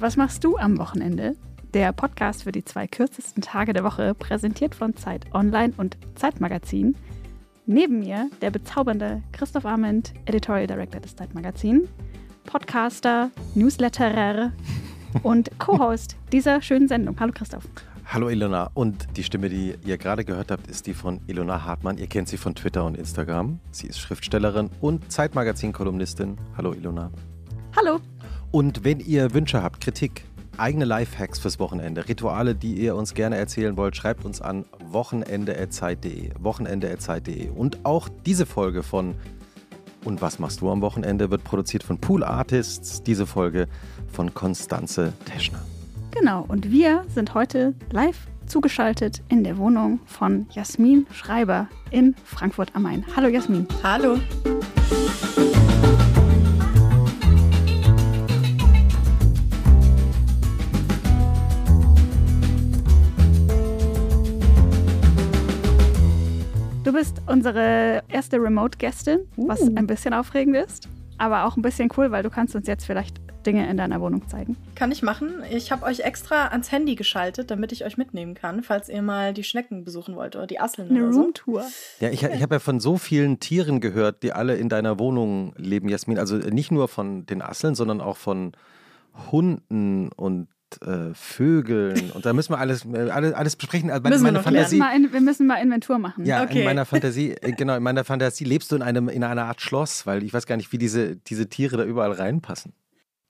Und was machst du am Wochenende? Der Podcast für die zwei kürzesten Tage der Woche, präsentiert von Zeit Online und Zeitmagazin. Neben mir der bezaubernde Christoph Arment, Editorial Director des Zeitmagazin, Podcaster, Newsletterer und Co-Host dieser schönen Sendung. Hallo Christoph. Hallo Ilona und die Stimme, die ihr gerade gehört habt, ist die von Ilona Hartmann. Ihr kennt sie von Twitter und Instagram. Sie ist Schriftstellerin und Zeitmagazin-Kolumnistin. Hallo Ilona. Hallo. Und wenn ihr Wünsche habt, Kritik, eigene Lifehacks fürs Wochenende, Rituale, die ihr uns gerne erzählen wollt, schreibt uns an wochenende.zeit.de. Wochenende.zeit.de. Und auch diese Folge von Und was machst du am Wochenende wird produziert von Pool Artists. Diese Folge von Konstanze Teschner. Genau, und wir sind heute live zugeschaltet in der Wohnung von Jasmin Schreiber in Frankfurt am Main. Hallo Jasmin. Hallo. Du bist unsere erste Remote-Gästin, was Uh. ein bisschen aufregend ist, aber auch ein bisschen cool, weil du kannst uns jetzt vielleicht Dinge in deiner Wohnung zeigen. Kann ich machen. Ich habe euch extra ans Handy geschaltet, damit ich euch mitnehmen kann, falls ihr mal die Schnecken besuchen wollt oder die Asseln Eine oder so. Roomtour. Ja, ich, ich habe ja von so vielen Tieren gehört, die alle in deiner Wohnung leben, Jasmin. Also nicht nur von den Asseln, sondern auch von Hunden und äh, Vögeln. Und da müssen wir alles, äh, alles, alles besprechen. Also Müssen wir meine Wir Fantasie. mal in, wir müssen mal Inventur machen. Ja, Okay. in meiner Fantasie, äh, genau, in meiner Fantasie lebst du in einem in einer Art Schloss, weil ich weiß gar nicht, wie diese, diese Tiere da überall reinpassen.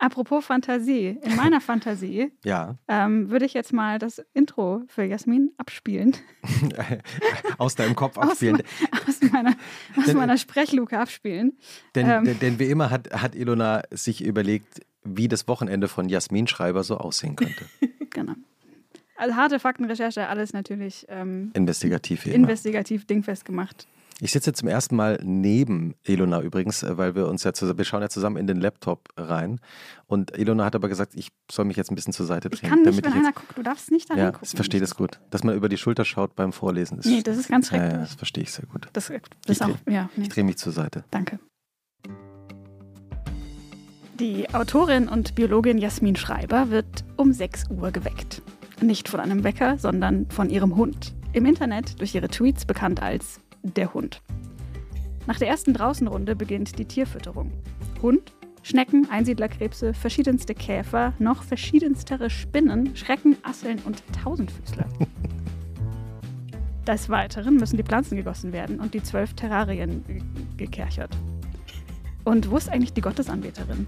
Apropos Fantasie, in meiner Fantasie Ja, ähm, würde ich jetzt mal das Intro für Jasmin abspielen. aus deinem Kopf Aus, abspielen. me- aus, meiner, aus Denn- meiner Sprechluke abspielen. Denn, ähm. denn, denn wie immer hat, hat Ilona sich überlegt, wie das Wochenende von Jasmin Schreiber so aussehen könnte. Genau. Also harte Faktenrecherche, alles natürlich ähm, Investigativ investigativ dingfest gemacht. Ich sitze zum ersten Mal neben Ilona übrigens, äh, weil wir uns ja zusammen, wir schauen ja zusammen in den Laptop rein. Und Ilona hat aber gesagt, ich soll mich jetzt ein bisschen zur Seite Ich drehen. kann nicht, damit wenn ich einer guckt, du darfst nicht da ja, reingucken. ich verstehe das gut. Dass man über die Schulter schaut beim Vorlesen. Ist, Nee, das ist ganz ja, ja, schrecklich. das verstehe ich sehr gut. Das, das Ich auch, dreh- ja, nee, Ich drehe mich zur Seite. danke. Die Autorin und Biologin Jasmin Schreiber wird um 6 Uhr geweckt. Nicht von einem Wecker, sondern von ihrem Hund. Im Internet durch ihre Tweets bekannt als der Hund. Nach der ersten Draußenrunde beginnt die Tierfütterung. Hund, Schnecken, Einsiedlerkrebse, verschiedenste Käfer, noch verschiedenstere Spinnen, Schrecken, Asseln und Tausendfüßler. Des Weiteren müssen die Pflanzen gegossen werden und die zwölf Terrarien ge- gekerchert. Und wo ist eigentlich die Gottesanbeterin?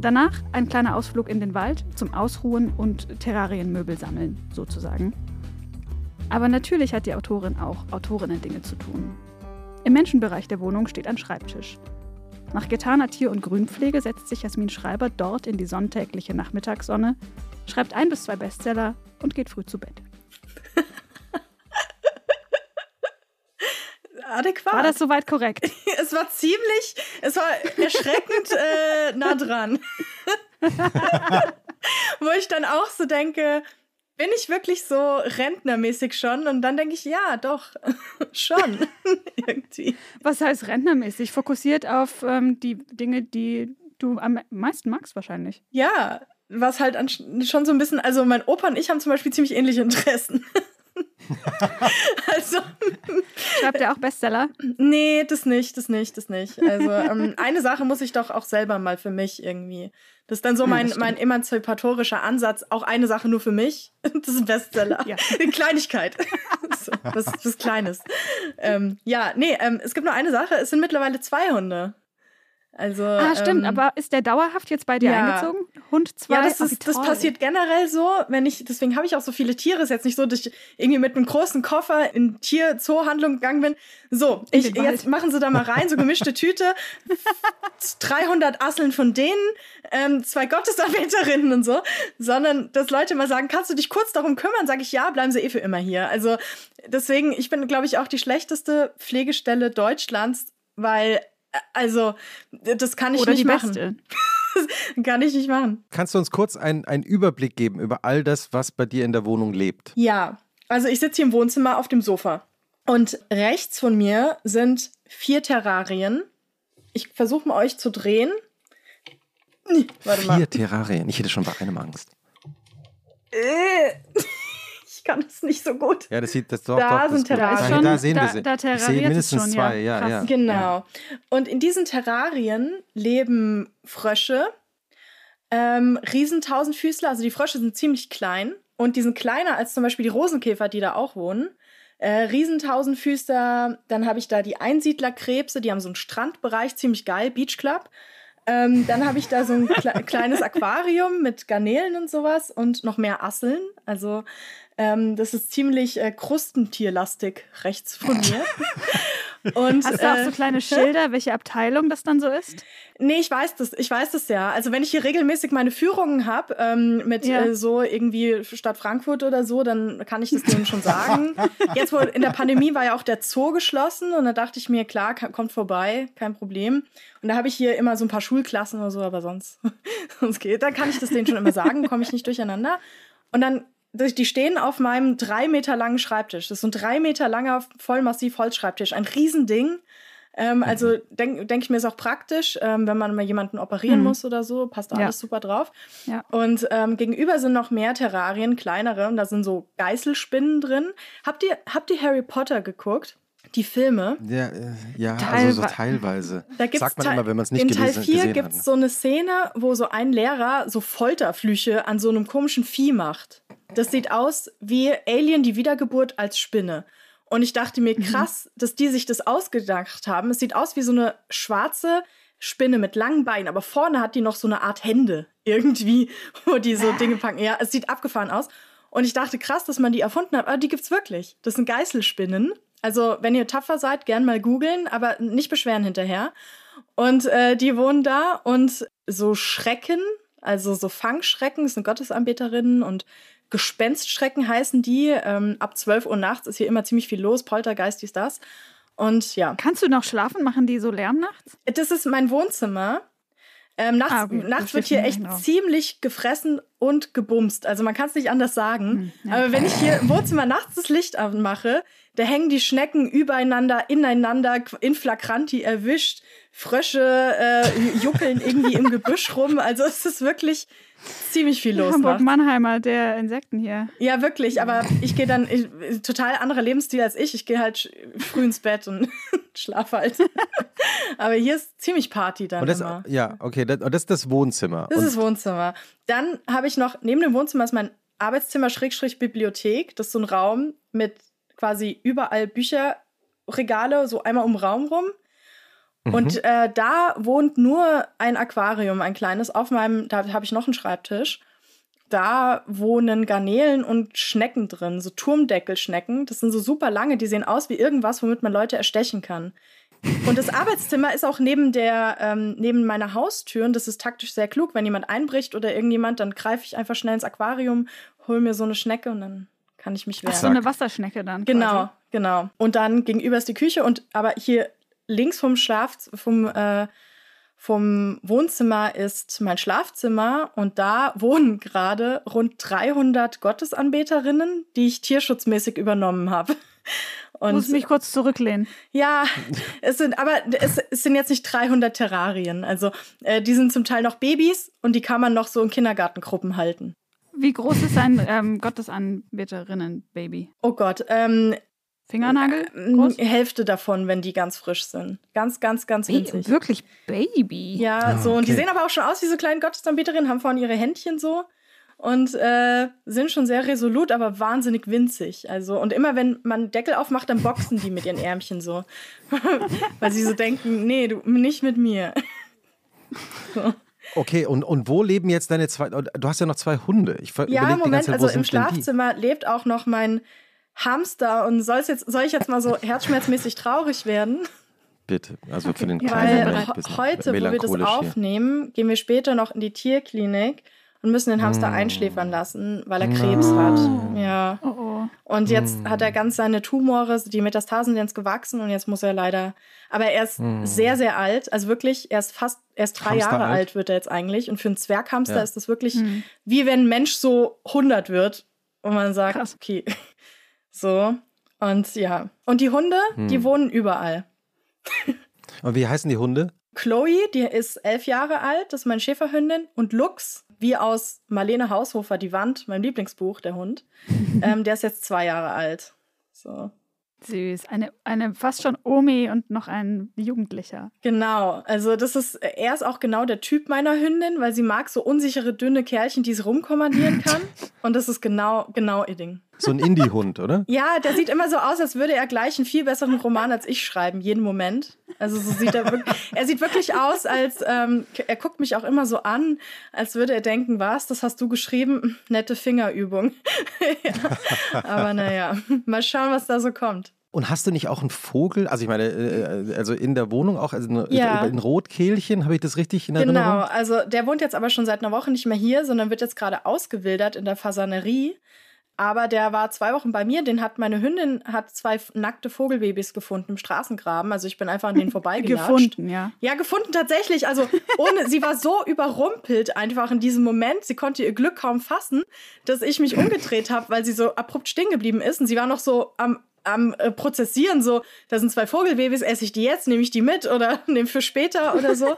Danach ein kleiner Ausflug in den Wald zum Ausruhen und Terrarienmöbel sammeln, sozusagen. Aber natürlich hat die Autorin auch Autorinnen-Dinge zu tun. Im Menschenbereich der Wohnung steht ein Schreibtisch. Nach getaner Tier- und Grünpflege setzt sich Jasmin Schreiber dort in die sonntägliche Nachmittagssonne, schreibt ein bis zwei Bestseller und geht früh zu Bett. Adäquat. War das soweit korrekt? es war ziemlich, es war erschreckend äh, nah dran. Wo ich dann auch so denke, bin ich wirklich so rentnermäßig schon? Und dann denke ich, ja, doch, schon. Irgendwie. Was heißt rentnermäßig? Fokussiert auf ähm, die Dinge, die du am meisten magst wahrscheinlich. Ja, was halt an, schon so ein bisschen, also mein Opa und ich haben zum Beispiel ziemlich ähnliche Interessen. also, Schreibt er auch Bestseller? nee, das nicht, das nicht, das nicht. Also, ähm, eine Sache muss ich doch auch selber mal für mich irgendwie. Das ist dann so Ja, mein, das stimmt. mein emanzipatorischer Ansatz. Auch eine Sache nur für mich. Das ist ein Bestseller. Ja. Eine Kleinigkeit. so, was, was Kleines. Ähm, ja, nee, ähm, es gibt nur eine Sache. Es sind mittlerweile zwei Hunde. Also, Ah, stimmt. ähm, aber ist der dauerhaft jetzt bei dir ja. eingezogen? Hund 2? Ja, das, ist, das passiert generell so, wenn ich, deswegen habe ich auch so viele Tiere. Ist jetzt nicht so, dass ich irgendwie mit einem großen Koffer in Tier-Zoo-Handlung gegangen bin. So, In ich, jetzt machen Sie da mal rein, so gemischte Tüte. 300 Asseln von denen, ähm, zwei Gottesanbeterinnen und so. Sondern, dass Leute mal sagen, kannst du dich kurz darum kümmern? Sage ich, ja, bleiben Sie eh für immer hier. Also, deswegen, ich bin, glaube ich, auch die schlechteste Pflegestelle Deutschlands, weil, äh, also, das kann ich Oder nicht die machen. beste. Kann ich nicht machen. Kannst du uns kurz einen, einen Überblick geben über all das, was bei dir in der Wohnung lebt? Ja, also ich sitze hier im Wohnzimmer auf dem Sofa. Und rechts von mir sind vier Terrarien. Ich versuche mal euch zu drehen. Warte mal. Vier Terrarien. Ich hätte schon bei einem Angst. Äh, kann das nicht so gut. Ja, das sieht das doch. Da doch, das sind. Terrarien. Da, Schon, da sehen da- wir sie. da ich sehe mindestens schon, zwei. Ja, ja. Genau. Und in diesen Terrarien leben Frösche, ähm, Riesentausendfüßler, also die Frösche sind ziemlich klein und die sind kleiner als zum Beispiel die Rosenkäfer, die da auch wohnen. Äh, Riesentausendfüßler, dann habe ich da die Einsiedlerkrebse, die haben so einen Strandbereich, ziemlich geil, Beach Club. Ähm, dann habe ich da so ein kle kleines Aquarium mit Garnelen und sowas und noch mehr Asseln. Also ähm, das ist ziemlich äh, krustentierlastig rechts von mir. Und, Hast du auch äh, so kleine Schilder, welche Abteilung das dann so ist? Nee, ich weiß das, ich weiß das ja. Also wenn ich hier regelmäßig meine Führungen habe, ähm, mit Ja. äh, so irgendwie Stadt Frankfurt oder so, dann kann ich das denen schon sagen. Jetzt wo in der Pandemie war ja auch der Zoo geschlossen und da dachte ich mir, klar, kommt vorbei, kein Problem. Und da habe ich hier immer so ein paar Schulklassen oder so, aber sonst, sonst geht. Dann kann ich das denen schon immer sagen, komme ich nicht durcheinander. Und dann, die stehen auf meinem drei Meter langen Schreibtisch. Das ist so ein drei Meter langer, vollmassiv Holzschreibtisch. Ein Riesending. Ähm, also denke denk ich mir, ist auch praktisch, ähm, wenn man mal jemanden operieren Mhm. muss oder so, passt alles Ja. super drauf. Ja. Und ähm, gegenüber sind noch mehr Terrarien, kleinere, und da sind so Geißelspinnen drin. Habt ihr, habt ihr Harry Potter geguckt? Die Filme? Ja, äh, ja also so teilweise. Da gibt's Sagt man Teil- immer, wenn man es nicht in Teil gelesen, 4 gesehen gibt es so eine Szene, wo so ein Lehrer so Folterflüche an so einem komischen Vieh macht. Das sieht aus wie Alien, die Wiedergeburt als Spinne. Und ich dachte mir, krass, dass die sich das ausgedacht haben. Es sieht aus wie so eine schwarze Spinne mit langen Beinen, aber vorne hat die noch so eine Art Hände irgendwie, wo die so Dinge packen. Ja, es sieht abgefahren aus. Und ich dachte, krass, dass man die erfunden hat. Aber die gibt's wirklich. Das sind Geißelspinnen. Also, wenn ihr tapfer seid, gern mal googeln, aber nicht beschweren hinterher. Und äh, die wohnen da und so Schrecken, also so Fangschrecken, sind Gottesanbeterinnen und Gespenstschrecken heißen die. Ähm, ab 12 Uhr nachts ist hier immer ziemlich viel los, Poltergeist, dies, das. Und ja, Kannst du noch schlafen? Machen die so Lärm nachts? das ist mein Wohnzimmer. Ähm, nachts Ah, nachts wird hier echt genau. ziemlich gefressen und gebumst. Also man kann es nicht anders sagen. Hm, ja. Aber wenn ich hier im Wohnzimmer nachts das Licht anmache, da hängen die Schnecken übereinander, ineinander, in flagranti erwischt. Frösche äh, juckeln irgendwie im Gebüsch rum. Also es ist wirklich ziemlich viel los. Hamburg nachts. Mannheimer, der Insekten hier. Ja, wirklich, aber ich gehe dann, ich, total anderer Lebensstil als ich. Ich gehe halt früh ins Bett und schlafe halt. aber hier ist ziemlich Party dann Und das, immer. ja, okay, das, und das ist das Wohnzimmer. Das und ist Wohnzimmer. Dann habe ich noch, neben dem Wohnzimmer ist mein Arbeitszimmer Schrägstrich Bibliothek. Das ist so ein Raum mit quasi überall Bücherregale, so einmal um Raum rum. Mhm. Und äh, da wohnt nur ein Aquarium, ein kleines. Auf meinem, da habe ich noch einen Schreibtisch. Da wohnen Garnelen und Schnecken drin, so Turmdeckelschnecken. Das sind so super lange, die sehen aus wie irgendwas, womit man Leute erstechen kann. Und das Arbeitszimmer ist auch neben der, ähm, neben meiner Haustür und das ist taktisch sehr klug. Wenn jemand einbricht oder irgendjemand, dann greife ich einfach schnell ins Aquarium, hol mir so eine Schnecke und dann kann ich mich Ach, wehren. so eine Wasserschnecke dann. Genau, Quasi. genau. Und dann gegenüber ist die Küche und aber hier links vom Schlaf vom äh, vom Wohnzimmer ist mein Schlafzimmer und da wohnen gerade rund 300 Gottesanbeterinnen, die ich tierschutzmäßig übernommen habe. Ich muss Und mich kurz zurücklehnen. ja, es sind aber es, es sind jetzt nicht 300 Terrarien. Also äh, die sind zum Teil noch Babys und die kann man noch so in Kindergartengruppen halten. Wie groß ist ein ähm, Gottesanbeterinnen-Baby? Oh Gott, ähm, Fingernagel? m, Groß? Hälfte davon, wenn die ganz frisch sind. Ganz, ganz, ganz winzig. Wirklich Baby? Ja, Ah, so. Und die sehen aber auch schon aus wie so kleine Gottesanbeterinnen, haben vorne ihre Händchen so und äh, sind schon sehr resolut, aber wahnsinnig winzig. Also, und immer wenn man Deckel aufmacht, dann boxen die mit ihren Ärmchen so. Weil sie so denken, nee, du nicht mit mir. okay, und, und wo leben jetzt deine zwei? Du hast ja noch zwei Hunde. Ich Ja, die Moment, Zeit, wo also im? Schlafzimmer lebt auch noch mein Hamster und soll's jetzt, soll ich jetzt mal so herzschmerzmäßig traurig werden? Bitte, also für den kleinen Weil Moment heute, wo wir das aufnehmen, gehen wir später noch in die Tierklinik und müssen den Hamster Mm. einschläfern lassen, weil er Krebs hat. Ja. Oh, oh. Und jetzt Mm. hat er ganz seine Tumore, die Metastasen sind jetzt gewachsen und jetzt muss er leider. Aber er ist Mm. sehr, sehr alt. Also wirklich, er ist fast, er ist drei Hamster Jahre alt? alt, wird er jetzt eigentlich. Und für einen Zwerghamster Ja. ist das wirklich Hm. wie wenn ein Mensch so 100 wird und man sagt, Krass. okay. So. Und ja. Und die Hunde, die Hm. wohnen überall. Und wie heißen die Hunde? Chloe, die ist elf Jahre alt, das ist meine Schäferhündin. Und Lux, wie aus Marlene Haushofer, Die Wand, mein Lieblingsbuch, der Hund, ähm, der ist jetzt zwei Jahre alt. So. Süß. Eine, eine fast schon Omi und noch ein Jugendlicher. Genau. Also, das ist, er ist auch genau der Typ meiner Hündin, weil sie mag so unsichere, dünne Kerlchen, die es rumkommandieren kann. und das ist genau, genau ihr Ding. So ein Indie-Hund, oder? Ja, der sieht immer so aus, als würde er gleich einen viel besseren Roman als ich schreiben, jeden Moment. Also so sieht er wirklich, er sieht wirklich aus, als ähm, er guckt mich auch immer so an, als würde er denken, was, das hast du geschrieben? Nette Fingerübung. ja. Aber naja, mal schauen, was da so kommt. Und hast du nicht auch einen Vogel? Also ich meine, äh, also in der Wohnung auch, also ja. ein Rotkehlchen, habe ich das richtig in Erinnerung? Genau, also der wohnt jetzt aber schon seit einer Woche nicht mehr hier, sondern wird jetzt gerade ausgewildert in der Fasanerie. Aber der war zwei Wochen bei mir. Den hat meine Hündin hat zwei nackte Vogelbabys gefunden im Straßengraben. Also ich bin einfach an denen vorbeigelatscht. gefunden, ja. Ja, gefunden tatsächlich. Also ohne, sie war so überrumpelt einfach in diesem Moment. Sie konnte ihr Glück kaum fassen, dass ich mich umgedreht habe, weil sie so abrupt stehen geblieben ist. Und sie war noch so am am äh, Prozessieren, so, da sind zwei Vogelbabys, esse ich die jetzt, nehme ich die mit oder nehme für später oder so.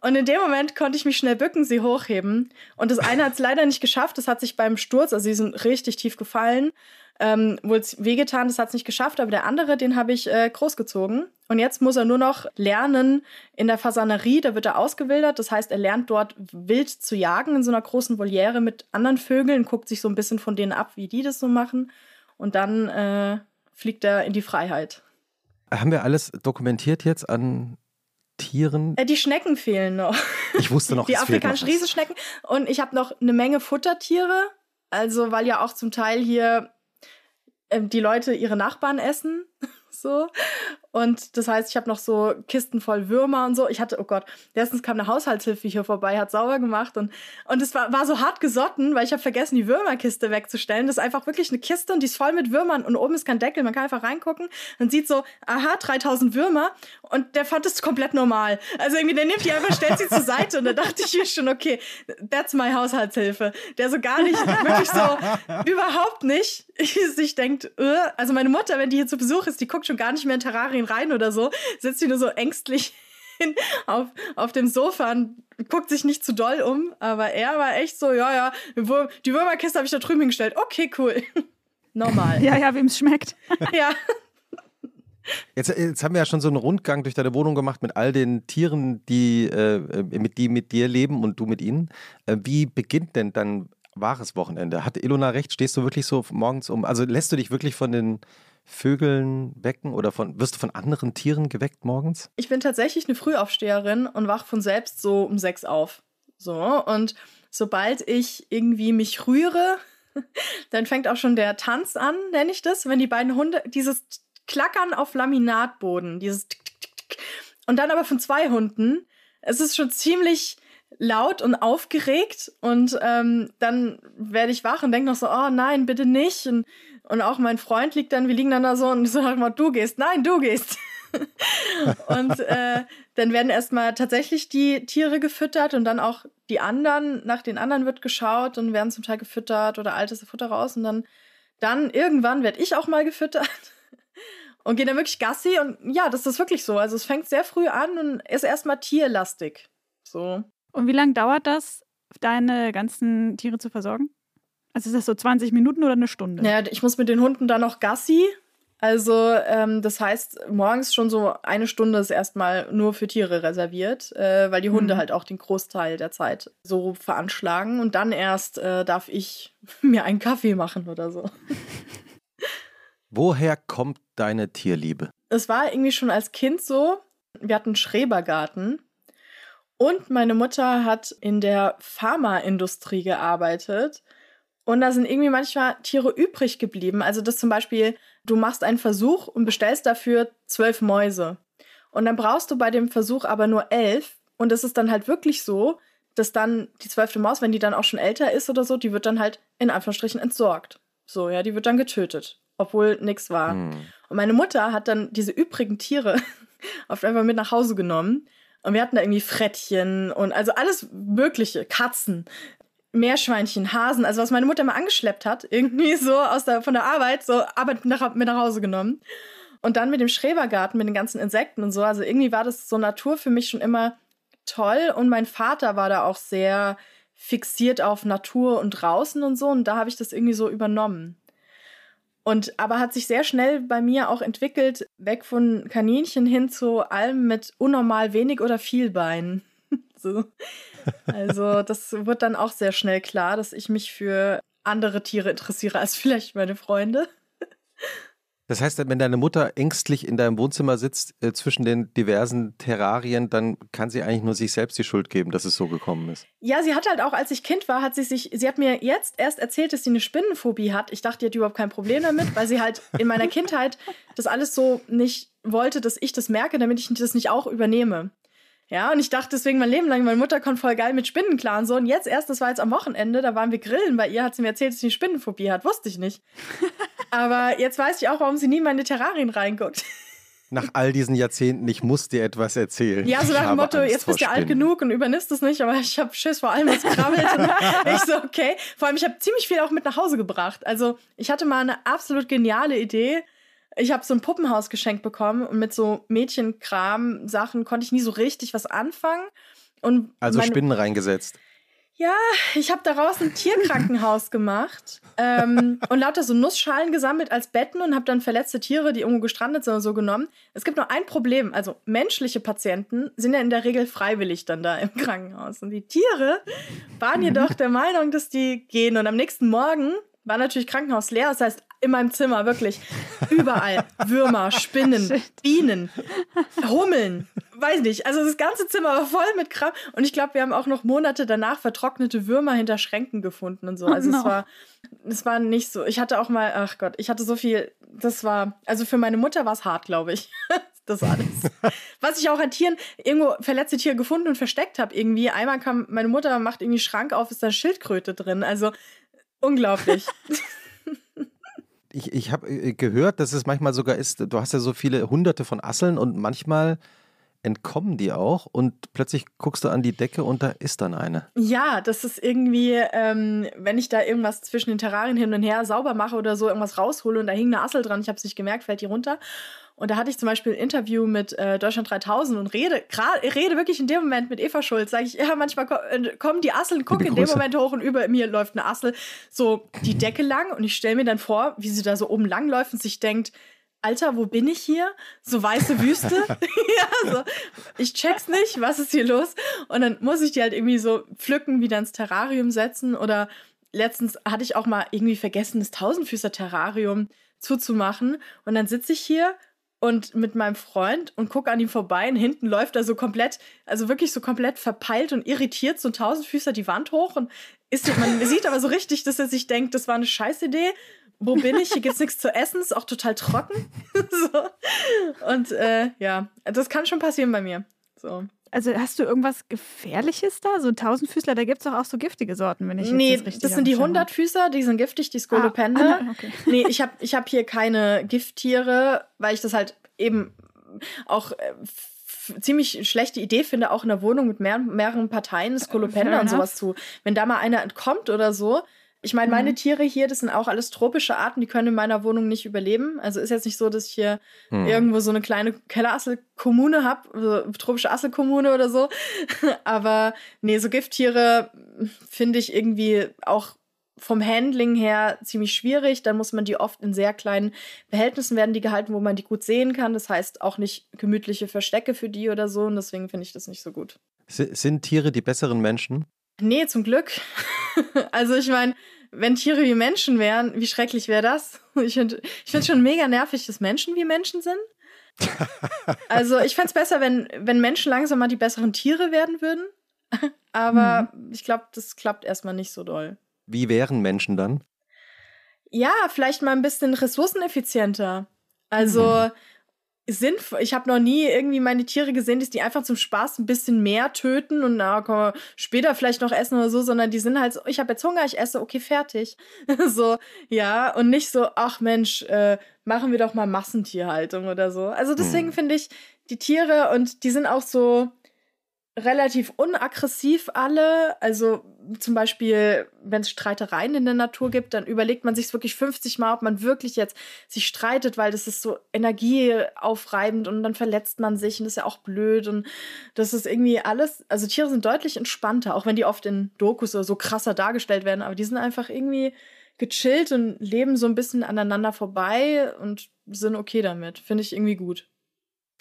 Und in dem Moment konnte ich mich schnell bücken, sie hochheben. Und das eine hat es leider nicht geschafft, das hat sich beim Sturz, also sie sind richtig tief gefallen, ähm, wohl wehgetan, das hat es nicht geschafft, aber der andere, den habe ich äh, großgezogen. Und jetzt muss er nur noch lernen in der Fasanerie, da wird er ausgewildert. Das heißt, er lernt dort wild zu jagen in so einer großen Voliere mit anderen Vögeln, guckt sich so ein bisschen von denen ab, wie die das so machen. Und dann äh, fliegt er in die Freiheit. Haben wir alles dokumentiert jetzt an Tieren? Äh, die Schnecken fehlen noch. Ich wusste noch, die afrikanischen Riesenschnecken. Und ich habe noch eine Menge Futtertiere. Also, weil ja auch zum Teil hier äh, die Leute ihre Nachbarn essen. so. Und das heißt, ich habe noch so Kisten voll Würmer und so. Ich hatte, oh Gott, letztens kam eine Haushaltshilfe hier vorbei, hat sauber gemacht und, und es war, war so hart gesotten, weil ich habe vergessen, die Würmerkiste wegzustellen. Das ist einfach wirklich eine Kiste und die ist voll mit Würmern und oben ist kein Deckel. Man kann einfach reingucken und sieht so, aha, 3000 Würmer und der fand es komplett normal. Also irgendwie, der nimmt die einfach, stellt sie zur Seite und da dachte ich mir schon, okay, that's my Haushaltshilfe. Der so gar nicht, wirklich so, überhaupt nicht sich denkt, äh, also meine Mutter, wenn die hier zu Besuch ist, die guckt schon gar nicht mehr in Terrarien rein oder so, sitzt sie nur so ängstlich auf, auf dem Sofa und guckt sich nicht zu doll um. Aber er war echt so, ja, ja, die Würmerkiste habe ich da drüben hingestellt. Okay, cool. Normal. Ja, ja, wem es schmeckt. ja. Jetzt, jetzt, haben wir ja schon so einen Rundgang durch deine Wohnung gemacht mit all den Tieren, die, äh, mit, die mit dir leben und du mit ihnen. Äh, wie beginnt denn dann wahres Wochenende? Hat Ilona recht? Stehst du wirklich so morgens um? Also lässt du dich wirklich von den Vögeln wecken oder von, wirst du von anderen Tieren geweckt morgens? Ich bin tatsächlich eine Frühaufsteherin und wach von selbst so um sechs auf. So, und sobald ich irgendwie mich rühre, dann fängt auch schon der Tanz an, nenne ich das, wenn die beiden Hunde, dieses Klackern auf Laminatboden, dieses Tick, Tick, Tick, und dann aber von zwei Hunden. Es ist schon ziemlich laut und aufgeregt und ähm, dann werde ich wach und denke noch so, oh nein, bitte nicht. Und, und auch mein Freund liegt dann, wir liegen dann da so und so mal, du gehst, nein, du gehst. und äh, dann werden erstmal tatsächlich die Tiere gefüttert und dann auch die anderen, nach den anderen wird geschaut und werden zum Teil gefüttert oder altes Futter raus und dann, dann irgendwann werde ich auch mal gefüttert und gehe dann wirklich Gassi und ja, das ist wirklich so. Also es fängt sehr früh an und ist erstmal tierlastig. So. Und wie lange dauert das, deine ganzen Tiere zu versorgen? Also ist das so 20 Minuten oder eine Stunde? Ja, ich muss mit den Hunden dann noch Gassi. Also ähm, das heißt, morgens schon so eine Stunde ist erstmal nur für Tiere reserviert, äh, weil die Hunde mhm. halt auch den Großteil der Zeit so veranschlagen. Und dann erst äh, darf ich mir einen Kaffee machen oder so. Woher kommt deine Tierliebe? Es war irgendwie schon als Kind so. Wir hatten einen Schrebergarten und meine Mutter hat in der Pharmaindustrie gearbeitet. Und da sind irgendwie manchmal Tiere übrig geblieben. Also, dass zum Beispiel, du machst einen Versuch und bestellst dafür zwölf Mäuse. Und dann brauchst du bei dem Versuch aber nur elf. Und es ist dann halt wirklich so, dass dann die zwölfte Maus, wenn die dann auch schon älter ist oder so, die wird dann halt in Anführungsstrichen entsorgt. So, ja, die wird dann getötet, obwohl nichts war. Hm. Und meine Mutter hat dann diese übrigen Tiere oft einfach mit nach Hause genommen und wir hatten da irgendwie Frettchen und also alles Mögliche, Katzen, Meerschweinchen, Hasen, also was meine Mutter mal angeschleppt hat, irgendwie so aus der, von der Arbeit, so Arbeit nach, mit nach Hause genommen. Und dann mit dem Schrebergarten, mit den ganzen Insekten und so. Also irgendwie war das so Natur für mich schon immer toll. Und mein Vater war da auch sehr fixiert auf Natur und draußen und so. Und da habe ich das irgendwie so übernommen. Und aber hat sich sehr schnell bei mir auch entwickelt, weg von Kaninchen hin zu allem mit unnormal wenig oder viel Bein. so. Also, das wird dann auch sehr schnell klar, dass ich mich für andere Tiere interessiere als vielleicht meine Freunde. Das heißt, wenn deine Mutter ängstlich in deinem Wohnzimmer sitzt äh, zwischen den diversen Terrarien, dann kann sie eigentlich nur sich selbst die Schuld geben, dass es so gekommen ist. Ja, sie hat halt auch, als ich Kind war, hat sie sich, sie hat mir jetzt erst erzählt, dass sie eine Spinnenphobie hat. Ich dachte, die hat überhaupt kein Problem damit, weil sie halt in meiner Kindheit das alles so nicht wollte, dass ich das merke, damit ich das nicht auch übernehme. Ja, und ich dachte deswegen mein Leben lang, meine Mutter kommt voll geil mit Spinnen klar und so. Und jetzt erst, das war jetzt am Wochenende, da waren wir grillen bei ihr, hat sie mir erzählt, dass sie eine Spinnenphobie hat. Wusste ich nicht. Aber jetzt weiß ich auch, warum sie nie in meine Terrarien reinguckt. Nach all diesen Jahrzehnten, ich muss dir etwas erzählen. Ja, so nach dem Motto, Angst jetzt bist du alt genug und übernimmst es nicht, aber ich habe Schiss vor allem, was krabbelt. ich so, okay. Vor allem, ich habe ziemlich viel auch mit nach Hause gebracht. Also, ich hatte mal eine absolut geniale Idee. Ich habe so ein Puppenhaus geschenkt bekommen und mit so Mädchenkram-Sachen konnte ich nie so richtig was anfangen. Und Also meine- Spinnen reingesetzt. ja, ich habe daraus ein Tierkrankenhaus gemacht ähm, und lauter so Nussschalen gesammelt als Betten und habe dann verletzte Tiere, die irgendwo gestrandet sind so genommen. Es gibt nur ein Problem. Also menschliche Patienten sind ja in der Regel freiwillig dann da im Krankenhaus. Und die Tiere waren jedoch der Meinung, dass die gehen. Und am nächsten Morgen war natürlich Krankenhaus leer. Das heißt, in meinem Zimmer wirklich überall Würmer, Spinnen. Bienen, Hummeln, weiß nicht. Also das ganze Zimmer war voll mit Kram. Und ich glaube, wir haben auch noch Monate danach vertrocknete Würmer hinter Schränken gefunden und so. Oh Also es no. war, es war nicht so. Ich hatte auch mal, ach Gott, ich hatte so viel. Das war, also für meine Mutter war es hart, glaube ich. Das alles. Was ich auch an Tieren, irgendwo verletzte Tiere gefunden und versteckt habe irgendwie. Einmal kam meine Mutter, macht irgendwie Schrank auf, ist da Schildkröte drin. Also unglaublich. Ich, ich habe äh, gehört, dass es manchmal sogar ist, du hast ja so viele hunderte von Asseln und manchmal entkommen die auch und plötzlich guckst du an die Decke und da ist dann eine. Ja, das ist irgendwie, ähm, wenn ich da irgendwas zwischen den Terrarien hin und her sauber mache oder so, irgendwas raushole und da hing eine Assel dran, ich habe es nicht gemerkt, fällt die runter. Und da hatte ich zum Beispiel ein Interview mit äh, Deutschland 3000 und rede, grad, rede wirklich in dem Moment mit Eva Schulz. Sage ich, ja, manchmal ko äh, kommen die Asseln, guck Liebe in dem. Moment hoch und über mir läuft eine Assel so die Decke lang und ich stelle mir dann vor, wie sie da so oben lang läuft und sich denkt, Alter, wo bin ich hier? So weiße Wüste? ja, so. Ich check's nicht, was ist hier los? Und dann muss ich die halt irgendwie so pflücken, wieder ins Terrarium setzen. Oder letztens hatte ich auch mal irgendwie vergessen, das Tausendfüßer-Terrarium zuzumachen. Und dann sitze ich hier und mit meinem Freund und gucke an ihm vorbei und hinten läuft er so komplett, also wirklich so komplett verpeilt und irritiert so ein Tausendfüßer die Wand hoch und ist, man sieht aber so richtig, dass er sich denkt, das war eine Scheißidee. Wo bin ich? Hier gibt's nichts zu essen, ist auch total trocken. so. Und äh, ja, das kann schon passieren bei mir. So. Also hast du irgendwas Gefährliches da? So ein Tausendfüßler, da gibt es doch auch so giftige Sorten, wenn ich jetzt nee, das richtig das sind die. Hundertfüßer, die sind giftig, die Skolopende. Ah, ah, okay. nee, ich habe ich hab hier keine Gifttiere, weil ich das halt eben auch äh, ziemlich schlechte Idee finde, auch in der Wohnung mit mehr, mehreren Parteien Skolopende fair und sowas zu. Wenn da mal einer entkommt oder so. Ich meine, meine Mhm. Tiere hier, das sind auch alles tropische Arten, die können in meiner Wohnung nicht überleben. Also ist jetzt nicht so, dass ich hier Hm. irgendwo so eine kleine Kellerasselkommune habe, so tropische Asselkommune oder so. Aber nee, so Gifttiere finde ich irgendwie auch vom Handling her ziemlich schwierig. Dann muss man die oft in sehr kleinen Behältnissen werden die gehalten, wo man die gut sehen kann. Das heißt auch nicht gemütliche Verstecke für die oder so. Und deswegen finde ich das nicht so gut. Si- Sind Tiere die besseren Menschen? Nee, zum Glück. also ich meine, wenn Tiere wie Menschen wären, wie schrecklich wäre das? Ich finde ich find schon mega nervig, dass Menschen wie Menschen sind. Also ich fände es besser, wenn, wenn Menschen langsam mal die besseren Tiere werden würden. Aber ich glaube, das klappt erstmal nicht so doll. Wie wären Menschen dann? Ja, vielleicht mal ein bisschen ressourceneffizienter. Also sinnvoll. Ich habe noch nie irgendwie meine Tiere gesehen, dass die einfach zum Spaß ein bisschen mehr töten und na, man später vielleicht noch essen oder so, sondern die sind halt so, ich habe jetzt Hunger, ich esse, okay, fertig. so, ja, und nicht so, ach Mensch, äh, machen wir doch mal Massentierhaltung oder so. Also deswegen Hm. finde ich die Tiere und die sind auch so relativ unaggressiv alle. Also zum Beispiel, wenn es Streitereien in der Natur gibt, dann überlegt man sich wirklich 50 Mal, ob man wirklich jetzt sich streitet, weil das ist so energieaufreibend und dann verletzt man sich und das ist ja auch blöd und das ist irgendwie alles. Also Tiere sind deutlich entspannter, auch wenn die oft in Dokus oder so krasser dargestellt werden, aber die sind einfach irgendwie gechillt und leben so ein bisschen aneinander vorbei und sind okay damit. Finde ich irgendwie gut.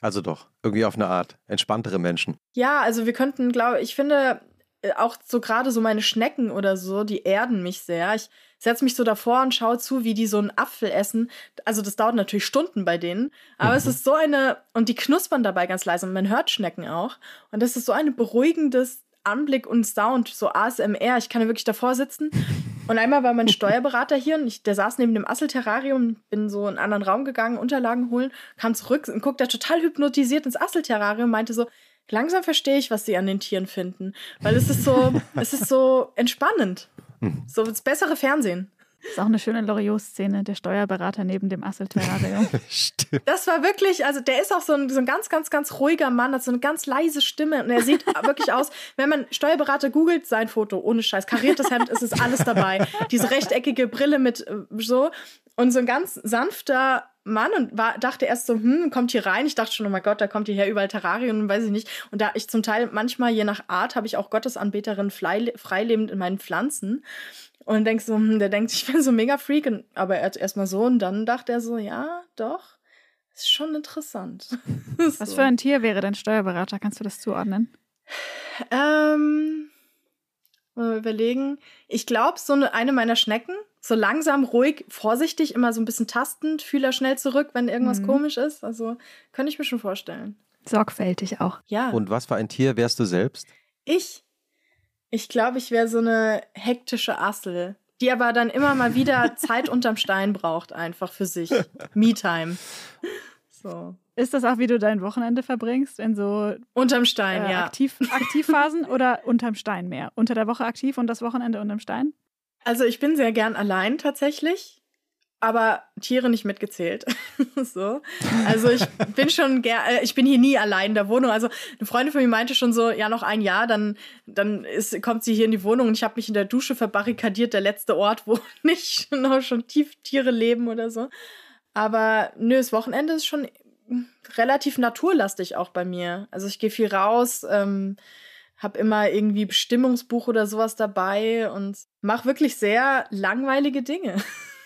Also doch, irgendwie auf eine Art. Entspanntere Menschen. Ja, also wir könnten, glaube ich, finde äh, auch so gerade so meine Schnecken oder so, die erden mich sehr. Ich setze mich so davor und schaue zu, wie die so einen Apfel essen. Also das dauert natürlich Stunden bei denen, aber mhm. es ist so eine und die knuspern dabei ganz leise und man hört Schnecken auch und das ist so ein beruhigendes Anblick und Sound, so ASMR. Ich kann ja wirklich davor sitzen. Und einmal war mein Steuerberater hier und ich, der saß neben dem Asselterrarium, bin so in einen anderen Raum gegangen, Unterlagen holen, kam zurück und guckte total hypnotisiert ins Asselterrarium, meinte so, langsam verstehe ich, was sie an den Tieren finden. Weil es ist so, es ist so entspannend. Hm. So das bessere Fernsehen. Das ist auch eine schöne Loriot-Szene, der Steuerberater neben dem Asselterrarium. Stimmt. Das war wirklich, also der ist auch so ein, so ein ganz, ganz, ganz ruhiger Mann, hat so eine ganz leise Stimme und er sieht wirklich aus, wenn man Steuerberater googelt, sein Foto, ohne Scheiß, kariertes Hemd, ist es alles dabei. Diese rechteckige Brille mit äh, so und so ein ganz sanfter Mann und war, dachte erst so, hm, kommt hier rein. Ich dachte schon, oh mein Gott, da kommt hierher überall Terrarien und weiß ich nicht. Und da ich zum Teil manchmal, je nach Art, habe ich auch Gottesanbeterin freilebend in meinen Pflanzen und denkst so, hm, der denkt, ich bin so mega Freak, und, aber er hat erstmal so und dann dachte er so, ja, doch, ist schon interessant. so. Was für ein Tier wäre dein Steuerberater? Kannst du das zuordnen? Ähm, mal überlegen. Ich glaube, so eine, eine meiner Schnecken, so langsam, ruhig, vorsichtig, immer so ein bisschen tastend, Fühler schnell zurück, wenn irgendwas mhm. komisch ist. Also könnte ich mir schon vorstellen. Sorgfältig auch. Ja. Und was für ein Tier wärst du selbst? Ich ich glaube, ich wäre so eine hektische Assel, die aber dann immer mal wieder Zeit unterm Stein braucht, einfach für sich. Me-Time. So. Ist das auch, wie du dein Wochenende verbringst? In so unterm Stein, äh, ja. Aktiv, Aktivphasen oder unterm Stein mehr? Unter der Woche aktiv und das Wochenende unterm Stein? Also ich bin sehr gern allein tatsächlich aber Tiere nicht mitgezählt. so. Also ich bin schon ger äh, ich bin hier nie allein in der Wohnung. Also eine Freundin von mir meinte schon so, ja, noch ein Jahr, dann, dann ist, kommt sie hier in die Wohnung und ich habe mich in der Dusche verbarrikadiert, der letzte Ort, wo nicht noch schon Tieftiere leben oder so. Aber nö, das Wochenende ist schon relativ naturlastig auch bei mir. Also ich gehe viel raus, ähm, habe immer irgendwie Bestimmungsbuch oder sowas dabei und mache wirklich sehr langweilige Dinge.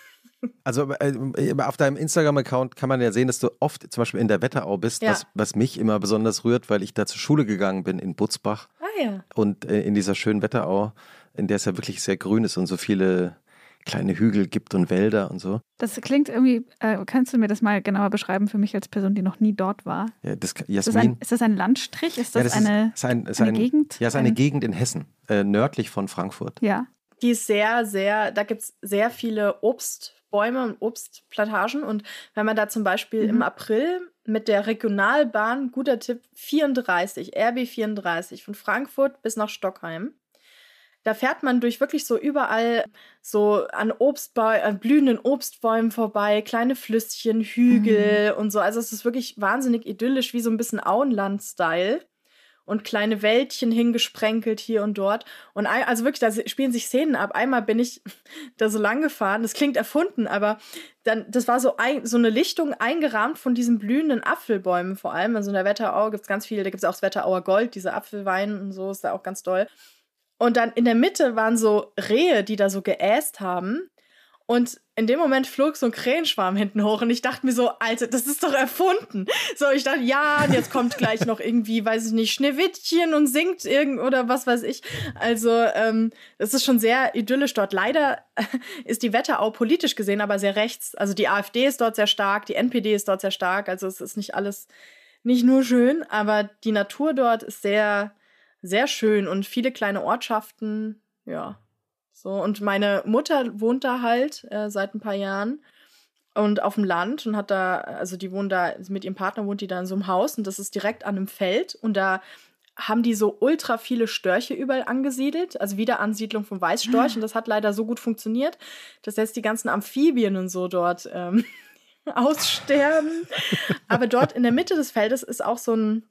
Also äh, auf deinem Instagram-Account kann man ja sehen, dass du oft zum Beispiel in der Wetterau bist, ja. was, was, mich immer besonders rührt, weil ich da zur Schule gegangen bin in Butzbach. Ah ja. Und äh, in dieser schönen Wetterau, in der es ja wirklich sehr grün ist und so viele kleine Hügel gibt und Wälder und so. Das klingt irgendwie, äh, kannst du mir das mal genauer beschreiben für mich als Person, die noch nie dort war? Ja, das, Jasmin, ist, das ein, ist das ein Landstrich? Ist das, ja, das eine, ist, ein, ist eine ein, Gegend? Ja, es ist eine Gegend in Hessen, äh, nördlich von Frankfurt. Ja. Die ist sehr, sehr, da gibt es sehr viele Obst- Bäume und Obstplantagen. Und wenn man da zum Beispiel mhm. im April mit der Regionalbahn, guter Tipp, 34, RB 34 von Frankfurt bis nach Stockheim, da fährt man durch wirklich so überall so an Obstbäumen, an blühenden Obstbäumen vorbei, kleine Flüsschen, Hügel mhm. und so. Also es ist wirklich wahnsinnig idyllisch, wie so ein bisschen Auenland-Style und kleine Wäldchen hingesprenkelt hier und dort. Und also wirklich, da spielen sich Szenen ab. Einmal bin ich da so lang gefahren, das klingt erfunden, aber dann, das war so, ein, so eine Lichtung eingerahmt von diesen blühenden Apfelbäumen vor allem. Also in der Wetterau gibt es ganz viele, da gibt es auch das Wetterauer Gold, diese Apfelwein und so, ist da auch ganz toll. Und dann in der Mitte waren so Rehe, die da so geäst haben. Und in dem Moment flog so ein Krähenschwarm hinten hoch und ich dachte mir so, Alter, das ist doch erfunden. So, ich dachte, ja, jetzt kommt gleich noch irgendwie, weiß ich nicht, Schneewittchen und singt irgend oder was weiß ich. Also, ähm, das ist schon sehr idyllisch dort. Leider ist die Wetterau politisch gesehen aber sehr rechts. Also die AfD ist dort sehr stark, die NPD ist dort sehr stark. Also es ist nicht alles, nicht nur schön, aber die Natur dort ist sehr, sehr schön und viele kleine Ortschaften, ja, so, und meine Mutter wohnt da halt äh, seit ein paar Jahren und auf dem Land und hat da, also die wohnt da, mit ihrem Partner wohnt die da in so einem Haus und das ist direkt an einem Feld und da haben die so ultra viele Störche überall angesiedelt, also Wiederansiedlung von Weißstorch ah. und das hat leider so gut funktioniert, dass jetzt die ganzen Amphibien und so dort ähm, aussterben. Aber dort in der Mitte des Feldes ist auch so ein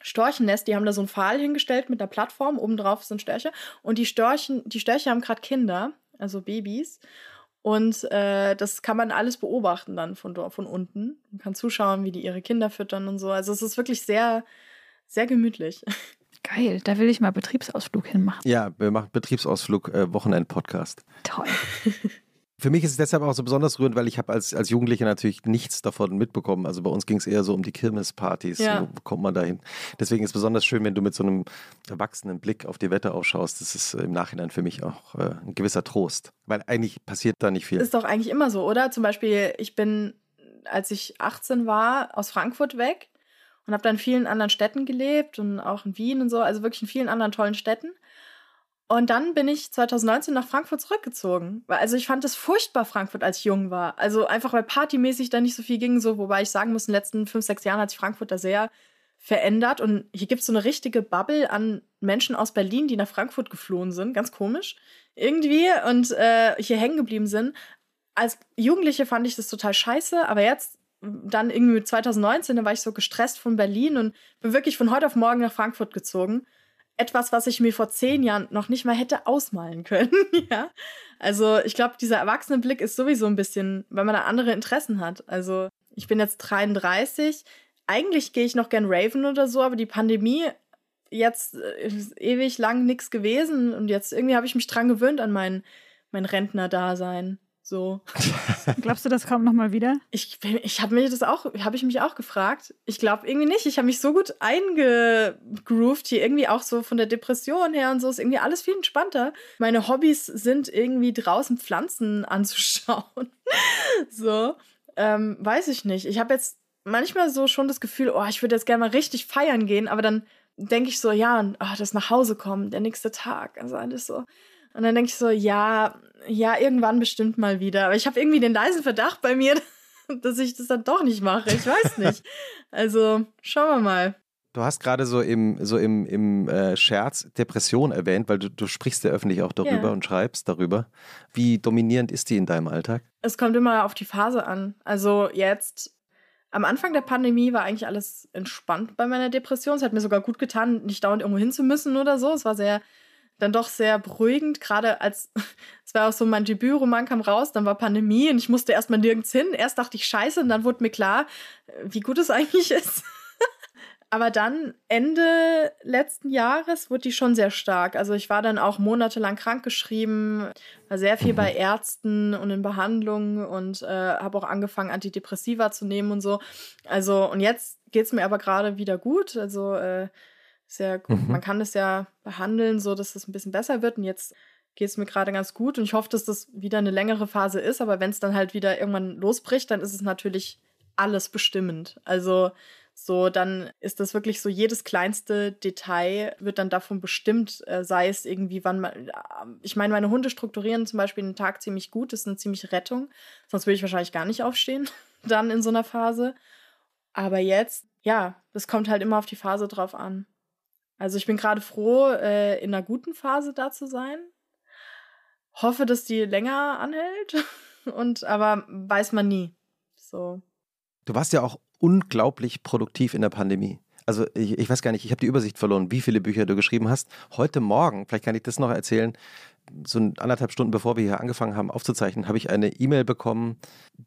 Storchennest. Die haben da so einen Pfahl hingestellt mit einer Plattform. Obendrauf sind Störche. Und die Störchen, die Störche haben gerade Kinder, also Babys. Und äh, das kann man alles beobachten dann von dort, von unten. Man kann zuschauen, wie die ihre Kinder füttern und so. Also es ist wirklich sehr, sehr gemütlich. Geil, da will ich mal Betriebsausflug hinmachen. Ja, wir machen Betriebsausflug, äh, Wochenend-Podcast. Toll. Für mich ist es deshalb auch so besonders rührend, weil ich habe als, als Jugendlicher natürlich nichts davon mitbekommen. Also bei uns ging es eher so um die Kirmespartys. Ja. Wo kommt man dahin? Deswegen ist es besonders schön, wenn du mit so einem erwachsenen Blick auf die Wette aufschaust. Das ist äh, im Nachhinein für mich auch äh, ein gewisser Trost. Weil eigentlich passiert da nicht viel. Ist doch eigentlich immer so, oder? Zum Beispiel, ich bin, als ich 18 war, aus Frankfurt weg und habe dann in vielen anderen Städten gelebt und auch in Wien und so, also wirklich in vielen anderen tollen Städten. Und dann bin ich 2019 nach Frankfurt zurückgezogen. Also ich fand es furchtbar, Frankfurt, als ich jung war. Also einfach, weil partymäßig da nicht so viel ging, so, wobei ich sagen muss, in den letzten fünf, sechs Jahren hat sich Frankfurt da sehr verändert. Und hier gibt es so eine richtige Bubble an Menschen aus Berlin, die nach Frankfurt geflohen sind. Ganz komisch. Irgendwie. Und äh, hier hängen geblieben sind. Als Jugendliche fand ich das total scheiße, aber jetzt, dann irgendwie mit 2019, da war ich so gestresst von Berlin und bin wirklich von heute auf morgen nach Frankfurt gezogen etwas, was ich mir vor zehn Jahren noch nicht mal hätte ausmalen können. ja. Also ich glaube, dieser Erwachsenenblick ist sowieso ein bisschen, weil man da andere Interessen hat. Also ich bin jetzt 33. Eigentlich gehe ich noch gern Raven oder so, aber die Pandemie jetzt äh, ist ewig lang nichts gewesen und jetzt irgendwie habe ich mich dran gewöhnt an mein, mein Rentner-Dasein. So. Glaubst du, das kommt nochmal wieder? Ich, bin- ich habe mich das auch, habe ich mich auch gefragt. Ich glaube irgendwie nicht. Ich habe mich so gut eingegroovt hier irgendwie auch so von der Depression her und so ist irgendwie alles viel entspannter. Meine Hobbys sind irgendwie draußen Pflanzen anzuschauen. so, ähm, weiß ich nicht. Ich habe jetzt manchmal so schon das Gefühl, oh, ich würde jetzt gerne mal richtig feiern gehen, aber dann denke ich so, ja, und, oh, das nach Hause kommen, der nächste Tag, also alles so. Und dann denke ich so, ja, ja, irgendwann bestimmt mal wieder. Aber ich habe irgendwie den leisen Verdacht bei mir, dass ich das dann doch nicht mache. Ich weiß nicht. Also, schauen wir mal. Du hast gerade so im, so im, im äh, Scherz Depression erwähnt, weil du, du sprichst ja öffentlich auch darüber Ja. und schreibst darüber. Wie dominierend ist die in deinem Alltag? Es kommt immer auf die Phase an. Also jetzt, am Anfang der Pandemie war eigentlich alles entspannt bei meiner Depression. Es hat mir sogar gut getan, nicht dauernd irgendwo hin zu müssen oder so. Es war sehr, dann doch sehr beruhigend, gerade als, es war auch so, mein Debütroman kam raus, dann war Pandemie und ich musste erstmal nirgends hin. Erst dachte ich scheiße und dann wurde mir klar, wie gut es eigentlich ist. Aber dann Ende letzten Jahres wurde die schon sehr stark. Also ich war dann auch monatelang krankgeschrieben, war sehr viel bei Ärzten und in Behandlung und äh, habe auch angefangen, Antidepressiva zu nehmen und so. Also und jetzt geht's mir aber gerade wieder gut. Also äh, ist ja, Mhm. man kann das ja behandeln, so dass es ein bisschen besser wird. Und jetzt geht's mir gerade ganz gut. Und ich hoffe, dass das wieder eine längere Phase ist. Aber wenn es dann halt wieder irgendwann losbricht, dann ist es natürlich alles bestimmend. Also so, dann ist das wirklich so, jedes kleinste Detail wird dann davon bestimmt, äh, sei es irgendwie, wann man, äh, ich meine, meine Hunde strukturieren zum Beispiel den Tag ziemlich gut, das ist eine ziemliche Rettung, sonst würde ich wahrscheinlich gar nicht aufstehen, dann in so einer Phase. Aber jetzt, ja, das kommt halt immer auf die Phase drauf an. Also ich bin gerade froh, äh, in einer guten Phase da zu sein. Hoffe, dass die länger anhält. Und aber weiß man nie. So. Du warst ja auch unglaublich produktiv in der Pandemie. Also ich, ich weiß gar nicht, ich habe die Übersicht verloren, wie viele Bücher du geschrieben hast. Heute Morgen, vielleicht kann ich das noch erzählen, so anderthalb Stunden bevor wir hier angefangen haben aufzuzeichnen, habe ich eine E-Mail bekommen,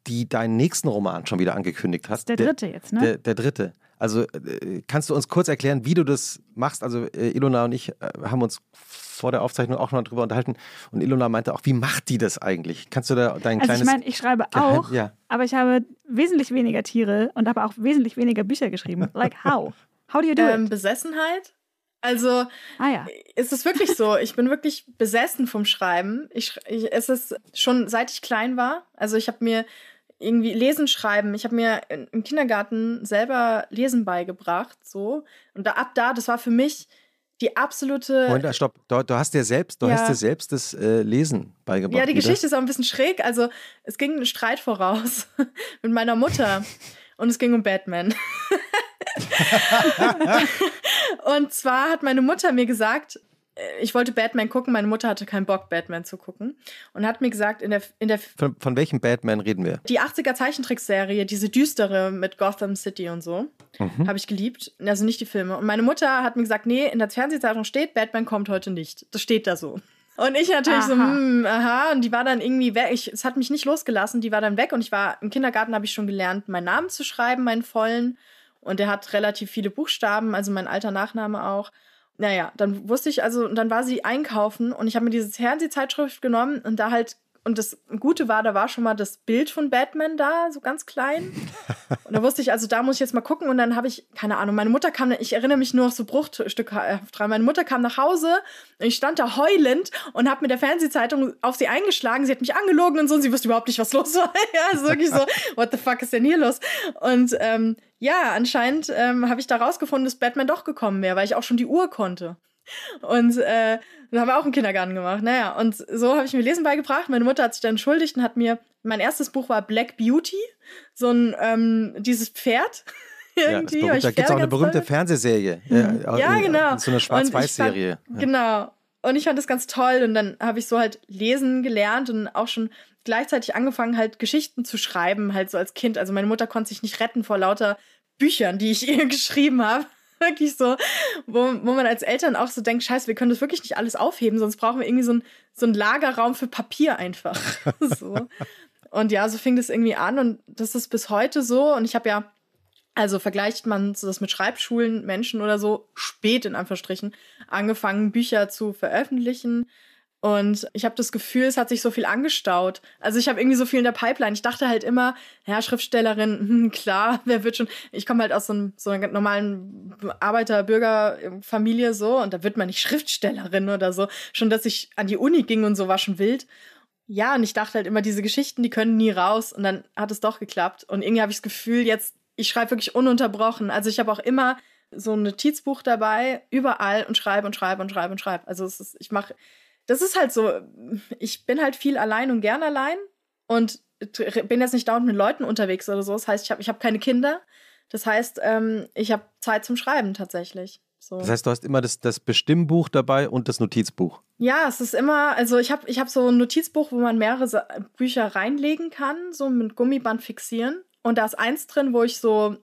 die deinen nächsten Roman schon wieder angekündigt hat. Das ist der dritte jetzt, ne? Der, der dritte. Also äh, kannst du uns kurz erklären, wie du das machst? Also äh, Ilona und ich äh, haben uns vor der Aufzeichnung auch noch drüber unterhalten und Ilona meinte auch, wie macht die das eigentlich? Kannst du da dein also kleines... ich meine, ich schreibe Geheim- auch, ja. aber ich habe wesentlich weniger Tiere und habe auch wesentlich weniger Bücher geschrieben. Like how? How do you do Ähm, it? Besessenheit. Also Ah ja. ist es wirklich so. Ich bin wirklich besessen vom Schreiben. Ich, ich, es ist schon seit ich klein war. Also ich habe mir irgendwie Lesen, Schreiben. Ich habe mir im Kindergarten selber Lesen beigebracht. So und da, ab da, das war für mich die absolute. Moment, stopp. Du, du hast dir selbst, du Ja. hast dir selbst das äh, Lesen beigebracht. Ja, die wieder? Geschichte ist auch ein bisschen schräg. Also, es ging ein Streit voraus mit meiner Mutter und es ging um Batman. und zwar hat meine Mutter mir gesagt, ich wollte Batman gucken, meine Mutter hatte keinen Bock, Batman zu gucken. Und hat mir gesagt, in der. In der von, von welchem Batman reden wir? Die 80er Zeichentrickserie, diese düstere mit Gotham City und so, mhm. habe ich geliebt. Also nicht die Filme. Und meine Mutter hat mir gesagt, nee, in der Fernsehzeitung steht, Batman kommt heute nicht. Das steht da so. Und ich natürlich aha. so, hm, aha, und die war dann irgendwie weg. Ich, es hat mich nicht losgelassen, die war dann weg und ich war im Kindergarten, habe ich schon gelernt, meinen Namen zu schreiben, meinen vollen. Und der hat relativ viele Buchstaben, also mein alter Nachname auch. Naja, dann wusste ich, also, und dann war sie einkaufen und ich habe mir diese Fernsehzeitschrift genommen und da halt und das Gute war, da war schon mal das Bild von Batman da, so ganz klein. Und da wusste ich, also da muss ich jetzt mal gucken. Und dann habe ich, keine Ahnung, meine Mutter kam, ich erinnere mich nur noch so Bruchstücke dran. Meine Mutter kam nach Hause und ich stand da heulend und habe mit der Fernsehzeitung auf sie eingeschlagen. Sie hat mich angelogen und so und sie wusste überhaupt nicht, was los war. ja, also wirklich so, what the fuck ist denn hier los? Und ähm, ja, anscheinend ähm, habe ich da rausgefunden, dass Batman doch gekommen wäre, weil ich auch schon die Uhr konnte. Und äh, das haben wir auch im Kindergarten gemacht. Naja, und so habe ich mir Lesen beigebracht. Meine Mutter hat sich dann entschuldigt und hat mir, mein erstes Buch war Black Beauty, so ein, ähm, dieses Pferd. irgendwie. Ja, da gibt es auch eine berühmte toll. Fernsehserie. Ja, ja genau. So eine Schwarz-Weiß-Serie. Ja. Genau. Und ich fand das ganz toll. Und dann habe ich so halt lesen gelernt und auch schon gleichzeitig angefangen, halt Geschichten zu schreiben, halt so als Kind. Also meine Mutter konnte sich nicht retten vor lauter Büchern, die ich ihr geschrieben habe wirklich so, wo, wo man als Eltern auch so denkt, scheiße, wir können das wirklich nicht alles aufheben, sonst brauchen wir irgendwie so ein, so ein Lagerraum für Papier einfach. so. Und ja, so fing das irgendwie an und das ist bis heute so. Und ich habe ja, also vergleicht man das mit Schreibschulen, Menschen oder so, spät in Anführungsstrichen, angefangen, Bücher zu veröffentlichen. Und ich habe das Gefühl, es hat sich so viel angestaut. Also ich habe irgendwie so viel in der Pipeline. Ich dachte halt immer, ja, Schriftstellerin, hm, klar, wer wird schon. Ich komme halt aus so, einem, so einer normalen Arbeiter-Bürger-Familie so und da wird man nicht Schriftstellerin oder so. Schon, dass ich an die Uni ging und so war schon wild. Ja, und ich dachte halt immer, diese Geschichten, die können nie raus. Und dann hat es doch geklappt. Und irgendwie habe ich das Gefühl, jetzt, ich schreibe wirklich ununterbrochen. Also ich habe auch immer so ein Notizbuch dabei, überall und schreibe und schreibe und schreibe und schreibe. Also ist, ich mache das ist halt so, ich bin halt viel allein und gern allein und bin jetzt nicht dauernd mit Leuten unterwegs oder so. Das heißt, ich habe ich hab keine Kinder. Das heißt, ähm, ich habe Zeit zum Schreiben tatsächlich. So. Das heißt, du hast immer das, das Bestimmbuch dabei und das Notizbuch. Ja, es ist immer, also ich habe ich hab so ein Notizbuch, wo man mehrere Bücher reinlegen kann, so mit Gummiband fixieren. Und da ist eins drin, wo ich so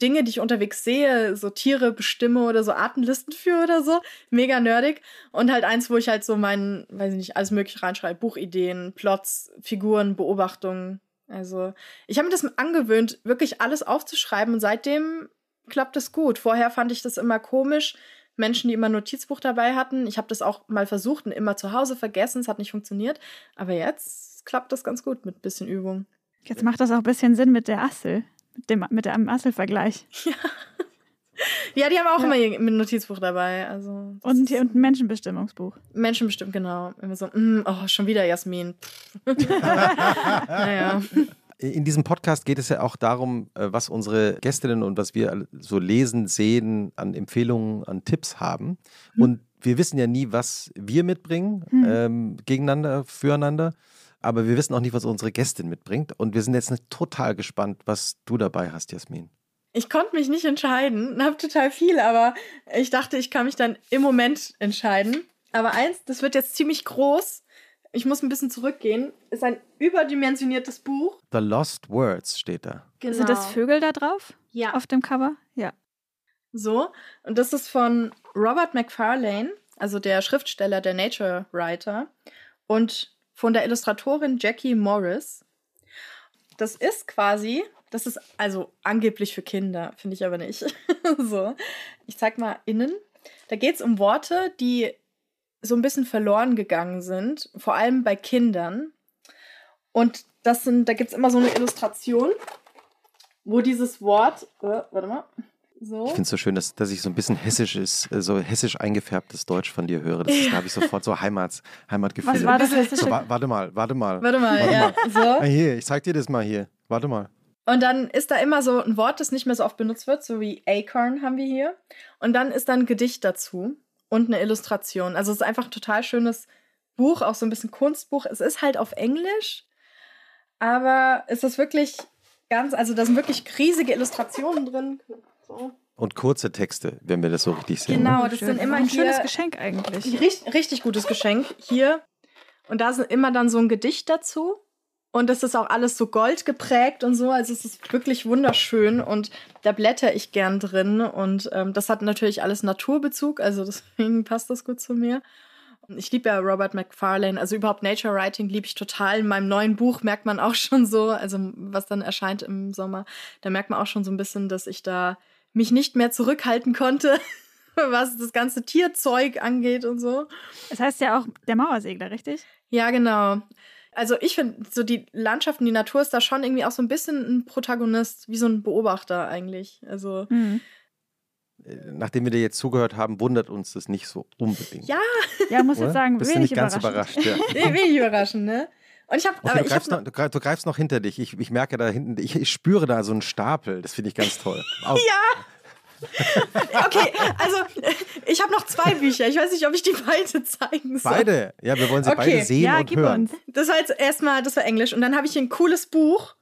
Dinge, die ich unterwegs sehe, so Tiere bestimme oder so Artenlisten für oder so. Mega nerdig. Und halt eins, wo ich halt so meinen, weiß ich nicht, alles mögliche reinschreibe. Buchideen, Plots, Figuren, Beobachtungen. Also, ich habe mir das angewöhnt, wirklich alles aufzuschreiben und seitdem klappt es gut. Vorher fand ich das immer komisch. Menschen, die immer ein Notizbuch dabei hatten. Ich habe das auch mal versucht und immer zu Hause vergessen. Es hat nicht funktioniert. Aber jetzt klappt das ganz gut mit ein bisschen Übung. Jetzt macht das auch ein bisschen Sinn mit der Assel mit dem, mit dem Asselvergleich. Ja. Ja, die haben auch ja. immer ein Notizbuch dabei. Also, und, und ein Menschenbestimmungsbuch. Menschenbestimmt, genau. Immer so, mm, oh, schon wieder Jasmin. naja. In diesem Podcast geht es ja auch darum, äh, was unsere Gästinnen und was wir so lesen, sehen, an Empfehlungen, an Tipps haben. Hm. Und wir wissen ja nie, was wir mitbringen, hm. ähm, gegeneinander, füreinander aber wir wissen auch nicht, was unsere Gästin mitbringt. Und wir sind jetzt total gespannt, was du dabei hast, Jasmin. Ich konnte mich nicht entscheiden, habe total viel, aber ich dachte, ich kann mich dann im Moment entscheiden. Aber eins, das wird jetzt ziemlich groß. Ich muss ein bisschen zurückgehen. Ist ein überdimensioniertes Buch. The Lost Words steht da. Genau. Sind das Vögel da drauf? Ja. Auf dem Cover? Ja. So, und das ist von Robert McFarlane, also der Schriftsteller, der Nature Writer. Und von der Illustratorin Jackie Morris. Das ist quasi, das ist also angeblich für Kinder, finde ich aber nicht. so, ich zeig mal innen. Da geht es um Worte, die so ein bisschen verloren gegangen sind, vor allem bei Kindern. Und das sind, da gibt es immer so eine Illustration, wo dieses Wort, äh, warte mal, so. Ich finde es so schön, dass, dass ich so ein bisschen hessisches, äh, so hessisch eingefärbtes Deutsch von dir höre. Das, ja. Da habe ich sofort so Heimat, Heimatgefühl. Was war das hessische? So, wa warte mal, warte mal. Warte mal, warte ja. Mal. So. Ah, hier, ich zeig dir das mal hier. Warte mal. Und dann ist da immer so ein Wort, das nicht mehr so oft benutzt wird, so wie Acorn haben wir hier. Und dann ist da ein Gedicht dazu und eine Illustration. Also es ist einfach ein total schönes Buch, auch so ein bisschen Kunstbuch. Es ist halt auf Englisch, aber es ist wirklich ganz, also da sind wirklich riesige Illustrationen drin. So. Und kurze Texte, wenn wir das so richtig sehen. Genau, Ne? das Schön. sind immer ein hier schönes Geschenk eigentlich. richtig, richtig gutes Geschenk hier. Und da ist immer dann so ein Gedicht dazu. Und das ist auch alles so gold geprägt und so. Also es ist wirklich wunderschön und da blätter ich gern drin. Und ähm, das hat natürlich alles Naturbezug, also deswegen passt das gut zu mir. Ich liebe ja Robert McFarlane, also überhaupt Nature Writing liebe ich total. In meinem neuen Buch merkt man auch schon so, also was dann erscheint im Sommer, da merkt man auch schon so ein bisschen, dass ich da mich nicht mehr zurückhalten konnte, was das ganze Tierzeug angeht und so. Es heißt ja auch der Mauersegler, richtig? Ja, genau. Also ich finde, so die Landschaften, die Natur ist da schon irgendwie auch so ein bisschen ein Protagonist, wie so ein Beobachter eigentlich. Also Mhm. Äh, Nachdem wir dir jetzt zugehört haben, wundert uns das nicht so unbedingt. ja, Ja, muss Oder? jetzt sagen, Bist du wenig nicht ganz überraschend. überrascht? Ja. wenig überraschend, ne? Und ich habe, Okay, aber du, ich hab greifst noch, du, greif- du greifst noch hinter dich. Ich, ich merke da hinten, ich, ich spüre da so einen Stapel. Das finde ich ganz toll. Au. okay, also ich habe noch zwei Bücher. Ich weiß nicht, ob ich die beide zeigen soll. Beide. Ja, wir wollen sie Okay. beide sehen Ja, und gib hören. uns. Das war jetzt erstmal, das war Englisch. Und dann habe ich hier ein cooles Buch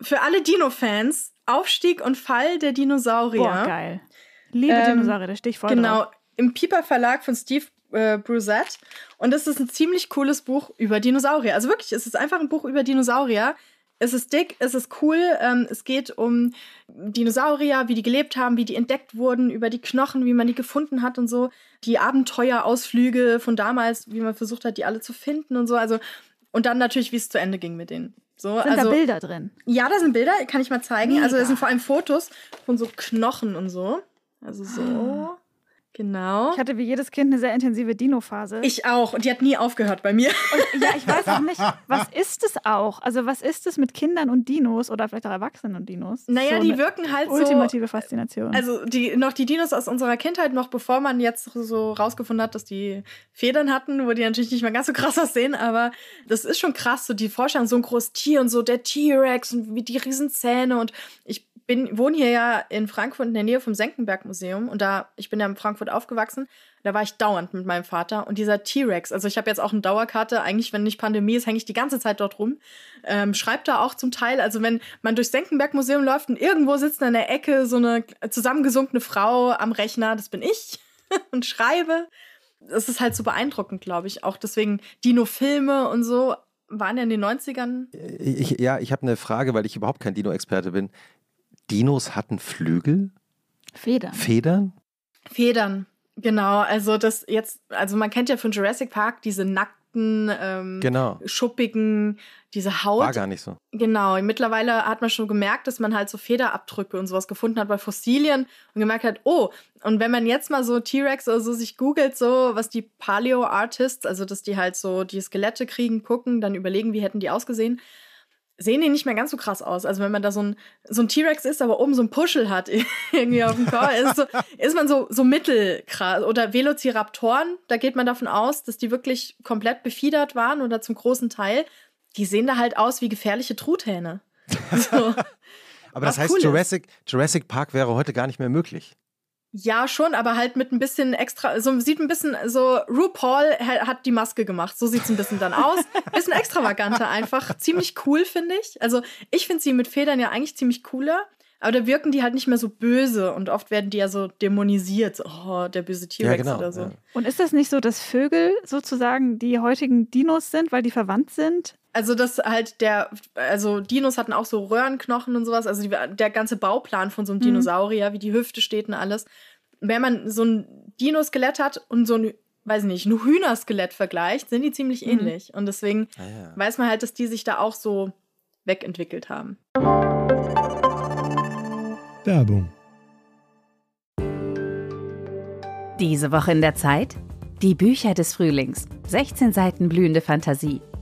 für alle Dino-Fans. Aufstieg und Fall der Dinosaurier. Boah, geil. Liebe Ähm, Dinosaurier, da stehe ich voll Genau, drauf. im Piper Verlag von Steve äh, Bruzette. Und das ist ein ziemlich cooles Buch über Dinosaurier. Also wirklich, es ist einfach ein Buch über Dinosaurier. Es ist dick, es ist cool. Ähm, es geht um Dinosaurier, wie die gelebt haben, wie die entdeckt wurden, über die Knochen, wie man die gefunden hat und so. Die Abenteuerausflüge von damals, wie man versucht hat, die alle zu finden und so. Also, und dann natürlich, wie es zu Ende ging mit denen. So, Sind also, da Bilder drin? ja, da sind Bilder, kann ich mal zeigen. Also, Mega. da sind vor allem Fotos von so Knochen und so. Also so. Genau. Ich hatte wie jedes Kind eine sehr intensive Dino-Phase. Ich auch. Und die hat nie aufgehört bei mir. Und, ja, ich weiß auch nicht, was ist es auch? Also, was ist es mit Kindern und Dinos oder vielleicht auch Erwachsenen und Dinos? Naja, So die wirken halt so. Ultimative Faszination. Also die, noch die Dinos aus unserer Kindheit, noch bevor man jetzt so rausgefunden hat, dass die Federn hatten, wo die natürlich nicht mehr ganz so krass aussehen, aber das ist schon krass, so die Vorstellung, so ein großes Tier und so der T-Rex und wie die Riesenzähne und ich bin, wohne hier ja in Frankfurt in der Nähe vom Senckenberg-Museum und da, ich bin ja in Frankfurt aufgewachsen, da war ich dauernd mit meinem Vater und dieser T-Rex, also ich habe jetzt auch eine Dauerkarte, eigentlich, wenn nicht Pandemie ist, hänge ich die ganze Zeit dort rum, ähm, schreibt da auch zum Teil, also wenn man durchs Senckenberg-Museum läuft und irgendwo sitzt in der Ecke so eine zusammengesunkene Frau am Rechner, das bin ich, und schreibe. Das ist halt so beeindruckend, glaube ich. Auch deswegen Dino-Filme und so waren ja in den 90ern. Ich, ja, ich habe eine Frage, weil ich überhaupt kein Dino-Experte bin. Dinos hatten Flügel, Federn. Federn? Federn, genau. Also das jetzt, also man kennt ja von Jurassic Park diese nackten, ähm, Genau. schuppigen, diese Haut. War gar nicht so. Genau, mittlerweile hat man schon gemerkt, dass man halt so Federabdrücke und sowas gefunden hat bei Fossilien und gemerkt hat, oh, und wenn man jetzt mal so T-Rex oder so sich googelt, so was die Paleo-Artists, also dass die halt so die Skelette kriegen, gucken, dann überlegen, wie hätten die ausgesehen, sehen die nicht mehr ganz so krass aus. Also wenn man da so ein, so ein T-Rex ist, aber oben so ein Puschel hat irgendwie auf dem Körper, ist, so, ist man so, so mittelkrass. Oder Velociraptoren, da geht man davon aus, dass die wirklich komplett befiedert waren oder zum großen Teil. Die sehen da halt aus wie gefährliche Truthähne. So. Aber das heißt, cool. Jurassic, Jurassic Park wäre heute gar nicht mehr möglich. Ja, schon, aber halt mit ein bisschen extra, so sieht ein bisschen, so RuPaul ha- hat die Maske gemacht, so sieht's ein bisschen dann aus. Bisschen extravaganter einfach, ziemlich cool, finde ich. Also ich finde sie mit Federn ja eigentlich ziemlich cooler, aber da wirken die halt nicht mehr so böse und oft werden die ja so dämonisiert, so, oh, der böse T-Rex ja, genau. oder so. Ja. Und ist das nicht so, dass Vögel sozusagen die heutigen Dinos sind, weil die verwandt sind? Also das halt der, also Dinos hatten auch so Röhrenknochen und sowas, also die, der ganze Bauplan von so einem Mhm. Dinosaurier, wie die Hüfte steht und alles. Wenn man so ein Dino-Skelett hat und so ein, weiß nicht, ein Hühnerskelett vergleicht, sind die ziemlich Mhm. ähnlich. Und deswegen Ah, ja. weiß man halt, dass die sich da auch so wegentwickelt haben. Werbung. Diese Woche in der Zeit? Die Bücher des Frühlings. 16 Seiten blühende Fantasie.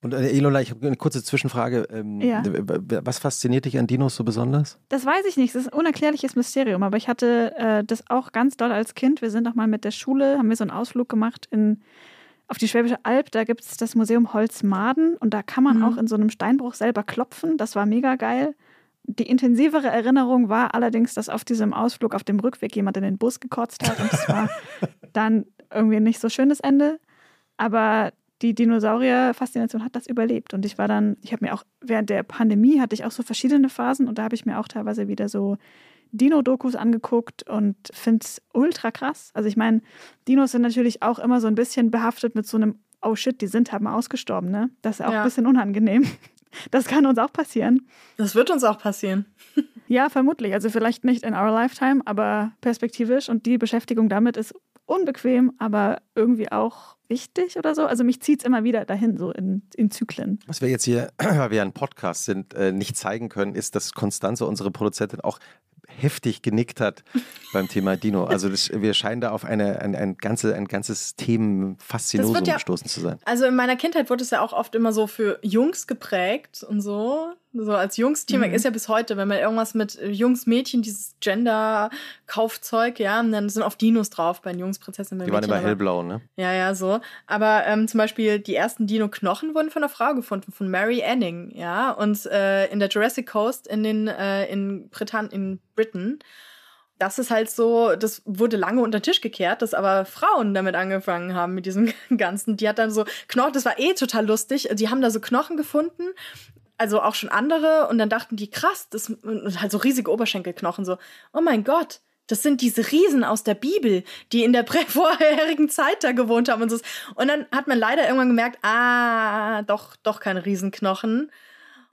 Und äh, Elola, ich habe eine kurze Zwischenfrage. Ähm, Ja. Was fasziniert dich an Dinos so besonders? Das weiß ich nicht. Das ist ein unerklärliches Mysterium. Aber ich hatte äh, das auch ganz doll als Kind. Wir sind auch mal mit der Schule, haben wir so einen Ausflug gemacht in auf die Schwäbische Alb, da gibt es das Museum Holzmaden und da kann man Mhm. auch in so einem Steinbruch selber klopfen. Das war mega geil. Die intensivere Erinnerung war allerdings, dass auf diesem Ausflug auf dem Rückweg jemand in den Bus gekotzt hat und es war dann irgendwie ein nicht so schönes Ende. Aber die Dinosaurier-Faszination hat das überlebt. Und ich war dann, ich habe mir auch während der Pandemie hatte ich auch so verschiedene Phasen und da habe ich mir auch teilweise wieder so Dino-Dokus angeguckt und finde es ultra krass. Also ich meine, Dinos sind natürlich auch immer so ein bisschen behaftet mit so einem, oh shit, die sind halt mal ausgestorben, ne? Das ist auch Ja. ein bisschen unangenehm. Das kann uns auch passieren. Das wird uns auch passieren. Ja, vermutlich. Also vielleicht nicht in our lifetime, aber perspektivisch. Und die Beschäftigung damit ist unbequem, aber irgendwie auch wichtig oder so. Also mich zieht es immer wieder dahin, so in, in Zyklen. Was wir jetzt hier, weil wir ein Podcast sind, äh, nicht zeigen können, ist, dass Konstanze, unsere Produzentin, auch heftig genickt hat beim Thema Dino. Also das, wir scheinen da auf eine, ein, ein, ganze, ein ganzes Themen-Faszinosum ja- gestoßen zu sein. Also in meiner Kindheit wurde es ja auch oft immer so für Jungs geprägt und so. So als Jungs-Team Mhm. ist ja bis heute, wenn man irgendwas mit äh, Jungs, Mädchen, dieses Gender-Kaufzeug, ja, und dann sind oft Dinos drauf bei den Jungs, Prinzessinnen, Die waren Mädchen, immer hellblau, ne? Ja, ja, so. Aber ähm, zum Beispiel die ersten Dino-Knochen wurden von einer Frau gefunden, von Mary Anning, ja. Und äh, in der Jurassic Coast in den äh, in Britann in Britain. Das ist halt so, das wurde lange unter den Tisch gekehrt, dass aber Frauen damit angefangen haben mit diesem Ganzen. Die hat dann so Knochen, das war eh total lustig. Die haben da so Knochen gefunden, also auch schon andere, und dann dachten die, krass, das und halt so riesige Oberschenkelknochen, so, oh mein Gott, das sind diese Riesen aus der Bibel, die in der vorherigen Zeit da gewohnt haben und so. Und dann hat man leider irgendwann gemerkt, ah, doch, doch keine Riesenknochen.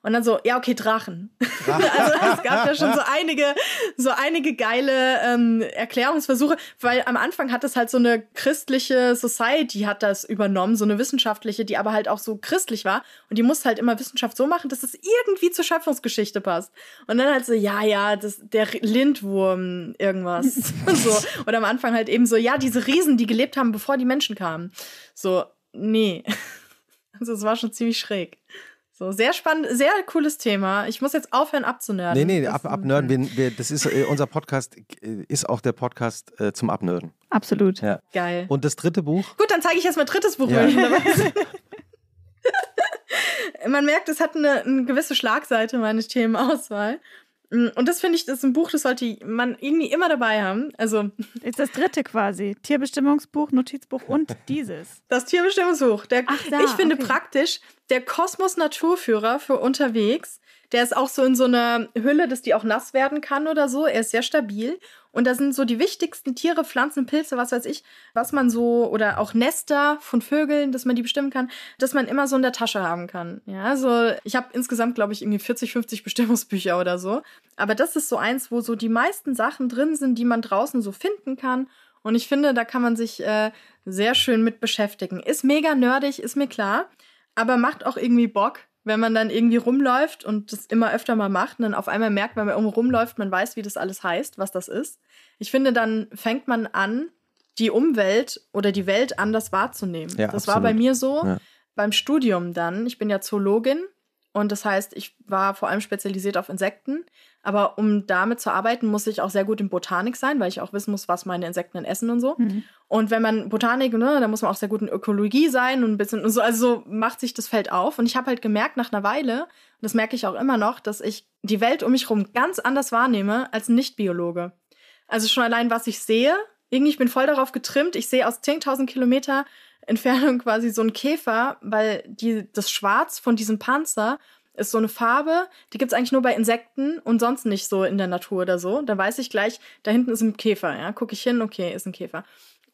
Und dann so, ja, okay, Drachen. also es gab ja schon so einige, so einige geile ähm, Erklärungsversuche, weil am Anfang hat es halt so eine christliche Society hat das übernommen, so eine wissenschaftliche, die aber halt auch so christlich war. Und die musste halt immer Wissenschaft so machen, dass es irgendwie zur Schöpfungsgeschichte passt. Und dann halt so, ja, ja, das, der Lindwurm, irgendwas. so. Und am Anfang halt eben so, ja, diese Riesen, die gelebt haben, bevor die Menschen kamen. So, nee. Also es war schon ziemlich schräg. So, sehr spannend, sehr cooles Thema. Ich muss jetzt aufhören abzunörden. Nee, nee, ab, abnörden. Wir, wir, das ist, äh, unser Podcast äh, ist auch der Podcast äh, zum Abnörden. Absolut. Ja. Geil. Und das dritte Buch? Gut, dann zeige ich jetzt mein drittes Buch. Ja. Man merkt, es hat eine, eine gewisse Schlagseite, meine Themenauswahl. Und das finde ich, das ist ein Buch, das sollte man irgendwie immer dabei haben. Also Ist das dritte quasi. Tierbestimmungsbuch, Notizbuch und dieses. das Tierbestimmungsbuch. Der, Ach, da, ich finde okay. praktisch der Kosmos Naturführer für unterwegs. Der ist auch so in so einer Hülle, dass die auch nass werden kann oder so. Er ist sehr stabil. Und da sind so die wichtigsten Tiere, Pflanzen, Pilze, was weiß ich, was man so, oder auch Nester von Vögeln, dass man die bestimmen kann, dass man immer so in der Tasche haben kann. Ja, also ich habe insgesamt, glaube ich, irgendwie 40, 50 Bestimmungsbücher oder so. Aber das ist so eins, wo so die meisten Sachen drin sind, die man draußen so finden kann. Und ich finde, da kann man sich äh, sehr schön mit beschäftigen. Ist mega nerdig, ist mir klar, aber macht auch irgendwie Bock, wenn man dann irgendwie rumläuft und das immer öfter mal macht und dann auf einmal merkt, wenn man irgendwo rumläuft, man weiß, wie das alles heißt, was das ist. Ich finde, dann fängt man an, die Umwelt oder die Welt anders wahrzunehmen. Ja, das war absolut. bei mir so. Ja. Beim Studium dann, ich bin ja Zoologin und das heißt, ich war vor allem spezialisiert auf Insekten. Aber um damit zu arbeiten, muss ich auch sehr gut in Botanik sein, weil ich auch wissen muss, was meine Insekten denn essen und so. Mhm. Und wenn man Botanik, ne, da muss man auch sehr gut in Ökologie sein und ein bisschen und so, also so macht sich das Feld auf. Und ich habe halt gemerkt nach einer Weile, und das merke ich auch immer noch, dass ich die Welt um mich herum ganz anders wahrnehme als ein Nicht-Biologe. Also schon allein, was ich sehe, irgendwie, ich bin voll darauf getrimmt, ich sehe aus 10.000 Kilometer Entfernung quasi so einen Käfer, weil die, das Schwarz von diesem Panzer ist so eine Farbe, die gibt's eigentlich nur bei Insekten und sonst nicht so in der Natur oder so. Da weiß ich gleich, da hinten ist ein Käfer, ja. Gucke ich hin, okay, ist ein Käfer.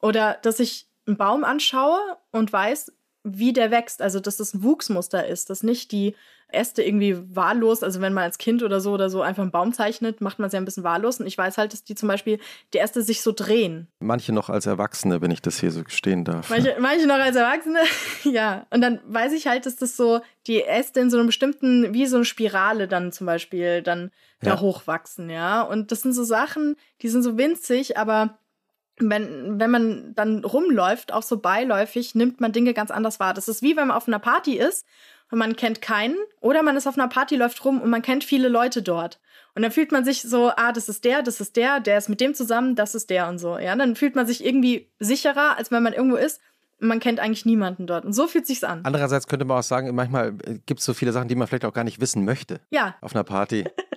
Oder dass ich einen Baum anschaue und weiß, wie der wächst, also dass das ein Wuchsmuster ist, dass nicht die Äste irgendwie wahllos, also wenn man als Kind oder so oder so einfach einen Baum zeichnet, macht man es ja ein bisschen wahllos. Und ich weiß halt, dass die zum Beispiel, die Äste sich so drehen. Manche noch als Erwachsene, wenn ich das hier so gestehen darf. Manche, manche noch als Erwachsene, ja. Und dann weiß ich halt, dass das so, die Äste in so einem bestimmten, wie so eine Spirale dann zum Beispiel, dann Ja. da hochwachsen, ja. Und das sind so Sachen, die sind so winzig, aber wenn, wenn man dann rumläuft, auch so beiläufig, nimmt man Dinge ganz anders wahr. Das ist wie wenn man auf einer Party ist und man kennt keinen oder man ist auf einer Party, läuft rum und man kennt viele Leute dort. Und dann fühlt man sich so, ah, das ist der, das ist der, der ist mit dem zusammen, das ist der und so. Ja, dann fühlt man sich irgendwie sicherer, als wenn man irgendwo ist, man kennt eigentlich niemanden dort. Und so fühlt sich's an. Andererseits könnte man auch sagen, manchmal gibt es so viele Sachen, die man vielleicht auch gar nicht wissen möchte Ja, auf einer Party.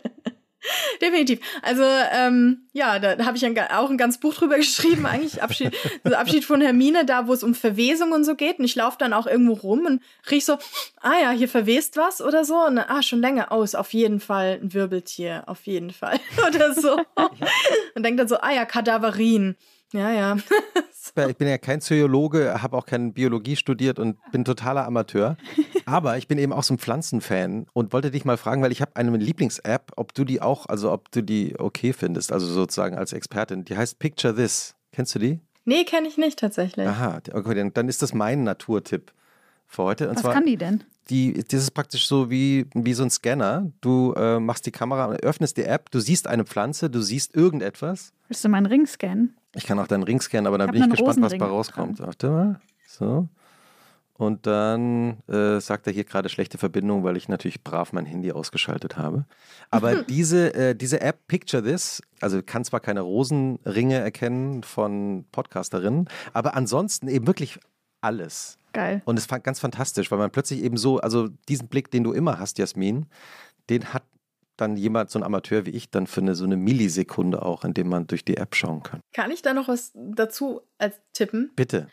definitiv. Also, ähm, ja, da, da habe ich ein, auch ein ganz Buch drüber geschrieben, eigentlich Abschied, so Abschied von Hermine, da wo es um Verwesung und so geht. Und ich laufe dann auch irgendwo rum und riech so, ah ja, hier verwest was oder so. Und dann, ah, schon länger aus, auf jeden Fall ein Wirbeltier, auf jeden Fall. oder so. Und denke dann so, ah ja, Kadaverin. Ja, ja. Ich bin ja kein Zoologe, habe auch keine Biologie studiert und bin totaler Amateur. Aber ich bin eben auch so ein Pflanzenfan und wollte dich mal fragen, weil ich habe eine Lieblings-App, ob du die auch, also ob du die okay findest, also sozusagen als Expertin. Die heißt Picture This. Kennst du die? Nee, kenne ich nicht tatsächlich. Aha, okay, dann, dann ist das mein Naturtipp für heute. Und Was zwar, kann die denn? die, das ist praktisch so wie, wie so ein Scanner. Du äh, machst die Kamera, öffnest die App, du siehst eine Pflanze, du siehst irgendetwas. Willst du meinen Ring scannen? Ich kann auch deinen Ring scannen, aber dann Ich bin ich gespannt, was Rosenring bei auch rauskommt. Warte mal. So. Und dann äh, sagt er hier gerade schlechte Verbindung, weil ich natürlich brav mein Handy ausgeschaltet habe. Aber diese, äh, diese App Picture This, also kann zwar keine Rosenringe erkennen von Podcasterinnen, aber ansonsten eben wirklich alles. Geil. Und es war ganz fantastisch, weil man plötzlich eben so, also diesen Blick, den du immer hast, Jasmin, den hat dann jemand, so ein Amateur wie ich, dann für eine so eine Millisekunde auch, in dem man durch die App schauen kann. Kann ich da noch was dazu als tippen? Bitte.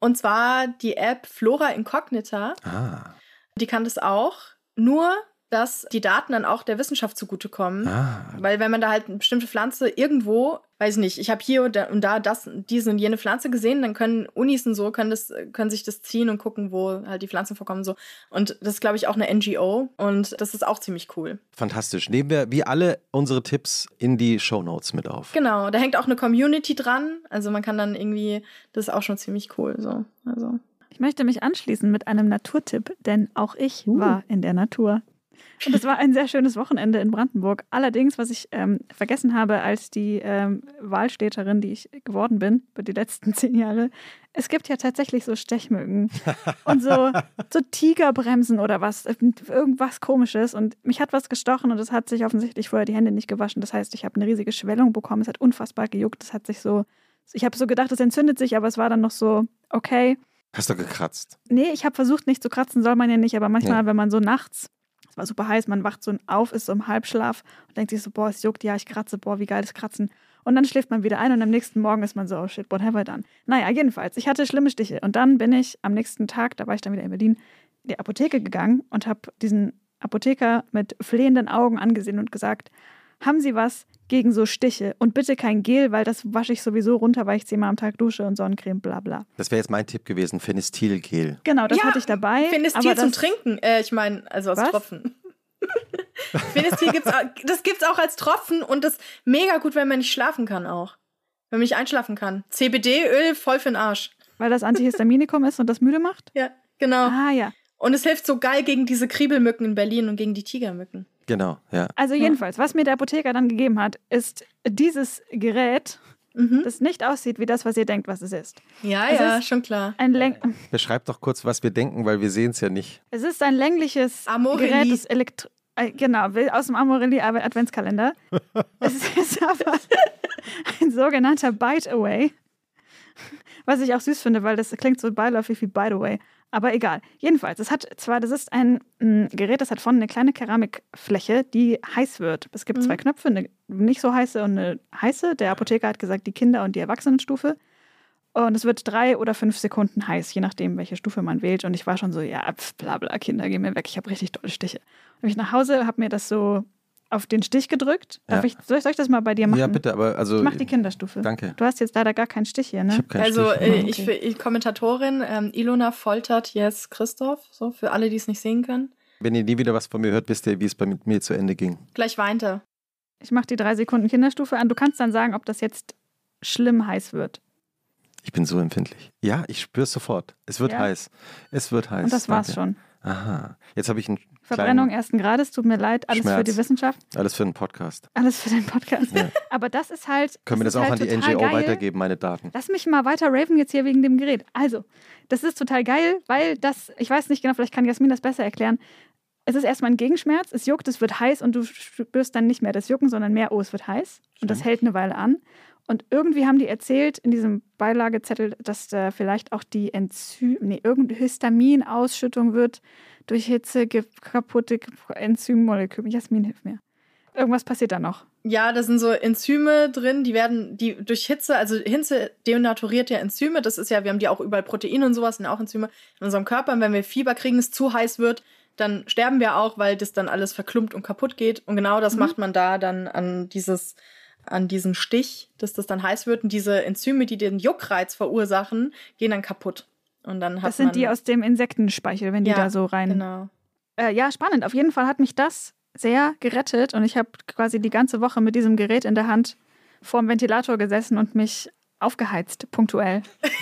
Und zwar die App Flora Incognita. Ah, Die kann das auch, nur dass die Daten dann auch der Wissenschaft zugutekommen. ah. Weil wenn man da halt eine bestimmte Pflanze irgendwo, weiß nicht, ich habe hier und da, und da das, diese und jene Pflanze gesehen, dann können Unis und so, können, das, können sich das ziehen und gucken, wo halt die Pflanzen vorkommen und so. Und das ist, glaube ich, auch eine NGO und das ist auch ziemlich cool. Fantastisch. Nehmen wir wie alle unsere Tipps in die Shownotes mit auf. Genau, da hängt auch eine Community dran. Also man kann dann irgendwie, das ist auch schon ziemlich cool. So. Also. Ich möchte mich anschließen mit einem Naturtipp, denn auch ich war in der Natur. Und es war ein sehr schönes Wochenende in Brandenburg. Allerdings, was ich ähm, vergessen habe als die ähm, Wahlstädterin, die ich geworden bin, für die letzten zehn Jahre, es gibt ja tatsächlich so Stechmücken und so, so Tigerbremsen oder was, irgendwas komisches. Und mich hat was gestochen und es hat sich offensichtlich vorher die Hände nicht gewaschen. Das heißt, ich habe eine riesige Schwellung bekommen. Es hat unfassbar gejuckt. Es hat sich so, ich habe so gedacht, es entzündet sich, aber es war dann noch so, okay, Hast du gekratzt? Nee, ich habe versucht, nicht zu kratzen, soll man ja nicht, aber manchmal, Ja. wenn man so nachts, war super heiß, man wacht so auf, ist so im Halbschlaf und denkt sich so, boah, es juckt, ja, ich kratze, boah, wie geil das Kratzen. Und dann schläft man wieder ein und am nächsten Morgen ist man so, oh shit, what have I done? Naja, jedenfalls, ich hatte schlimme Stiche. Und dann bin ich am nächsten Tag, da war ich dann wieder in Berlin, in die Apotheke gegangen und habe diesen Apotheker mit flehenden Augen angesehen und gesagt, haben Sie was gegen so Stiche? Und bitte kein Gel, weil das wasche ich sowieso runter, weil ich zehnmal am Tag dusche und Sonnencreme, bla bla. Das wäre jetzt mein Tipp gewesen, Phenestilgel. Genau, das Ja, hatte ich dabei. Phenestil aber zum Trinken. Äh, ich meine, also als Was? Tropfen. Phenestil gibt's auch, das gibt's auch als Tropfen und das mega gut, wenn man nicht schlafen kann auch. Wenn man nicht einschlafen kann. CBD-Öl voll für den Arsch. Weil das Antihistaminikum ist und das müde macht? Ja, genau. Ah ja. Und es hilft so geil gegen diese Kriebelmücken in Berlin und gegen die Tigermücken. Genau, ja. Also jedenfalls, was mir der Apotheker dann gegeben hat, ist dieses Gerät, Mhm. das nicht aussieht wie das, was ihr denkt, was es ist. Ja, Es ja, ist- schon klar. Ein Läng Beschreib doch kurz, was wir denken, weil wir sehen es ja nicht. es ist ein längliches Amorelie. Gerät, das Elektro äh, genau, aus dem Amorelie Ad- Adventskalender. es ist aber ein sogenannter Bite-Away. Was ich auch süß finde, weil das klingt so beiläufig wie Bite-Away. Aber egal. Jedenfalls, es hat zwar, das ist ein mm, Gerät, das hat vorne eine kleine Keramikfläche, die heiß wird. Es gibt zwei Knöpfe, eine nicht so heiße und eine heiße. Der Apotheker hat gesagt, die Kinder- und die Erwachsenenstufe. Und es wird drei oder fünf Sekunden heiß, je nachdem, welche Stufe man wählt. Und ich war schon so, ja, pf, bla bla, Kinder, geh mir weg, ich habe richtig tolle Stiche. Bin ich nach Hause, habe mir das so auf den Stich gedrückt. Darf Ja. ich, soll, ich, soll ich das mal bei dir machen? Ja, bitte, aber also. Ich mach die Kinderstufe. Danke. Du hast jetzt leider gar keinen Stich hier, Ich ne? habe keinen Also Stich. äh, Mhm. ich, ich Kommentatorin ähm, Ilona foltert jetzt Christoph, so für alle, die es nicht sehen können. Wenn ihr nie wieder was von mir hört, wisst ihr, wie es bei mir zu Ende ging. Gleich weint er. Ich mache die drei Sekunden Kinderstufe an. Du kannst dann sagen, ob das jetzt schlimm heiß wird. Ich bin so empfindlich. Ja, ich spüre es sofort. Es wird Ja? heiß. Es wird heiß. Und das war's Danke. schon. Aha. Jetzt habe ich einen Verbrennung ersten Grades, tut mir leid, alles für Schmerz. die Wissenschaft, alles für einen Podcast. alles für den Podcast. Ja. Aber das ist halt. Können wir das auch halt an die NGO geil. weitergeben, meine Daten? Lass mich mal weiter raven jetzt hier wegen dem Gerät. Also, das ist total geil, weil das, ich weiß nicht genau, vielleicht kann Jasmin das besser erklären. Es ist erstmal ein Gegenschmerz, es juckt, es wird heiß und du spürst dann nicht mehr das Jucken, sondern mehr, oh, es wird heiß. Und das Stimmt. hält eine Weile an. Und irgendwie haben die erzählt in diesem Beilagezettel, dass da vielleicht auch die Enzym, nee, irgendeine Histaminausschüttung wird durch Hitze, kaputte Enzymmoleküle. Jasmin, hilf mir. Irgendwas passiert da noch. Ja, da sind so Enzyme drin, die werden, die durch Hitze, also Hitze denaturiert ja Enzyme. Das ist ja, wir haben die auch überall Proteine und sowas, sind auch Enzyme in unserem Körper. Und wenn wir Fieber kriegen, es zu heiß wird, dann sterben wir auch, weil das dann alles verklumpt und kaputt geht. Und genau das Mhm. macht man da dann an dieses, an diesen Stich, dass das dann heiß wird. Und diese Enzyme, die den Juckreiz verursachen, gehen dann kaputt. Und dann Das sind die aus dem Insektenspeichel, wenn die Ja, da so rein. Genau. Äh, ja, spannend. Auf jeden Fall hat mich das sehr gerettet und ich habe quasi die ganze Woche mit diesem Gerät in der Hand vorm Ventilator gesessen und mich aufgeheizt, punktuell.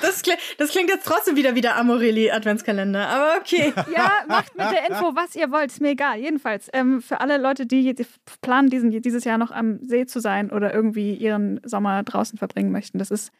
Das, klingt, das klingt jetzt trotzdem wieder wie der Amorelli Adventskalender, aber okay. Ja, macht mit der Info, was ihr wollt, ist mir egal. Jedenfalls, ähm, für alle Leute, die jetzt planen, diesen, dieses Jahr noch am See zu sein oder irgendwie ihren Sommer draußen verbringen möchten, das ist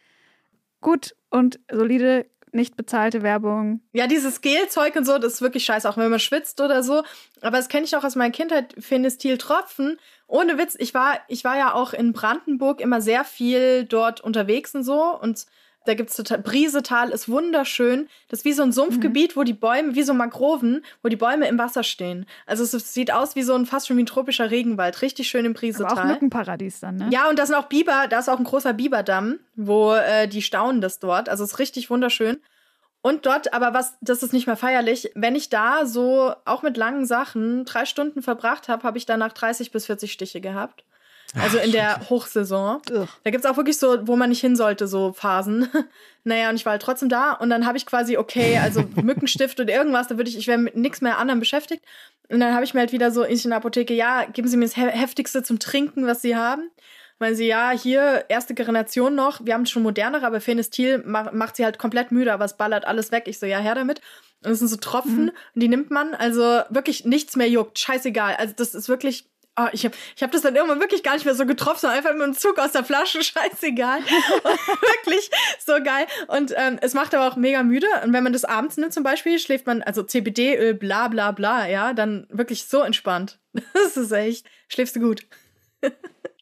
gut und solide, nicht bezahlte Werbung. Ja, dieses Gelzeug und so, das ist wirklich scheiße, auch wenn man schwitzt oder so. Aber das kenne ich auch aus meiner Kindheit, Phenestiltropfen. Ohne Witz, ich war, ich war ja auch in Brandenburg immer sehr viel dort unterwegs und so. Und da gibt's total, Briesetal ist wunderschön. Das ist wie so ein Sumpfgebiet, wo die Bäume, wie so Mangroven, wo die Bäume im Wasser stehen. Also es sieht aus wie so ein, fast schon wie ein tropischer Regenwald. Richtig schön im Aber auch Briesetal. Mückenparadies dann, ne? Ja, und da sind auch Biber, da ist auch ein großer Biberdamm, wo äh, die staunen das dort. Also es ist richtig wunderschön. Und dort, aber was, das ist nicht mehr feierlich, wenn ich da so auch mit langen Sachen drei Stunden verbracht habe, habe ich danach 30 bis 40 Stiche gehabt. Also in der Hochsaison. Da gibt's auch wirklich so, wo man nicht hin sollte, so Phasen. naja, und ich war halt trotzdem da und dann habe ich quasi, okay, also Mückenstift oder irgendwas, da würde ich, ich wäre mit nichts mehr anderem beschäftigt. Und dann habe ich mir halt wieder so in der Apotheke, ja, geben Sie mir das He- Heftigste zum Trinken, was Sie haben. Weil sie, ja, hier, erste Generation noch, wir haben schon modernere, aber Phenestil ma macht sie halt komplett müde, aber es ballert alles weg. Ich so, ja, her damit. Und es sind so Tropfen und die nimmt man, also wirklich nichts mehr juckt, scheißegal. Also das ist wirklich, oh, ich habe ich hab das dann irgendwann wirklich gar nicht mehr so getroffen, sondern einfach mit dem Zug aus der Flasche, scheißegal. wirklich so geil. Und ähm, es macht aber auch mega müde. Und wenn man das abends nimmt zum Beispiel, schläft man, also CBD-Öl, bla bla bla, ja, dann wirklich so entspannt. Das ist echt, schläfst du gut.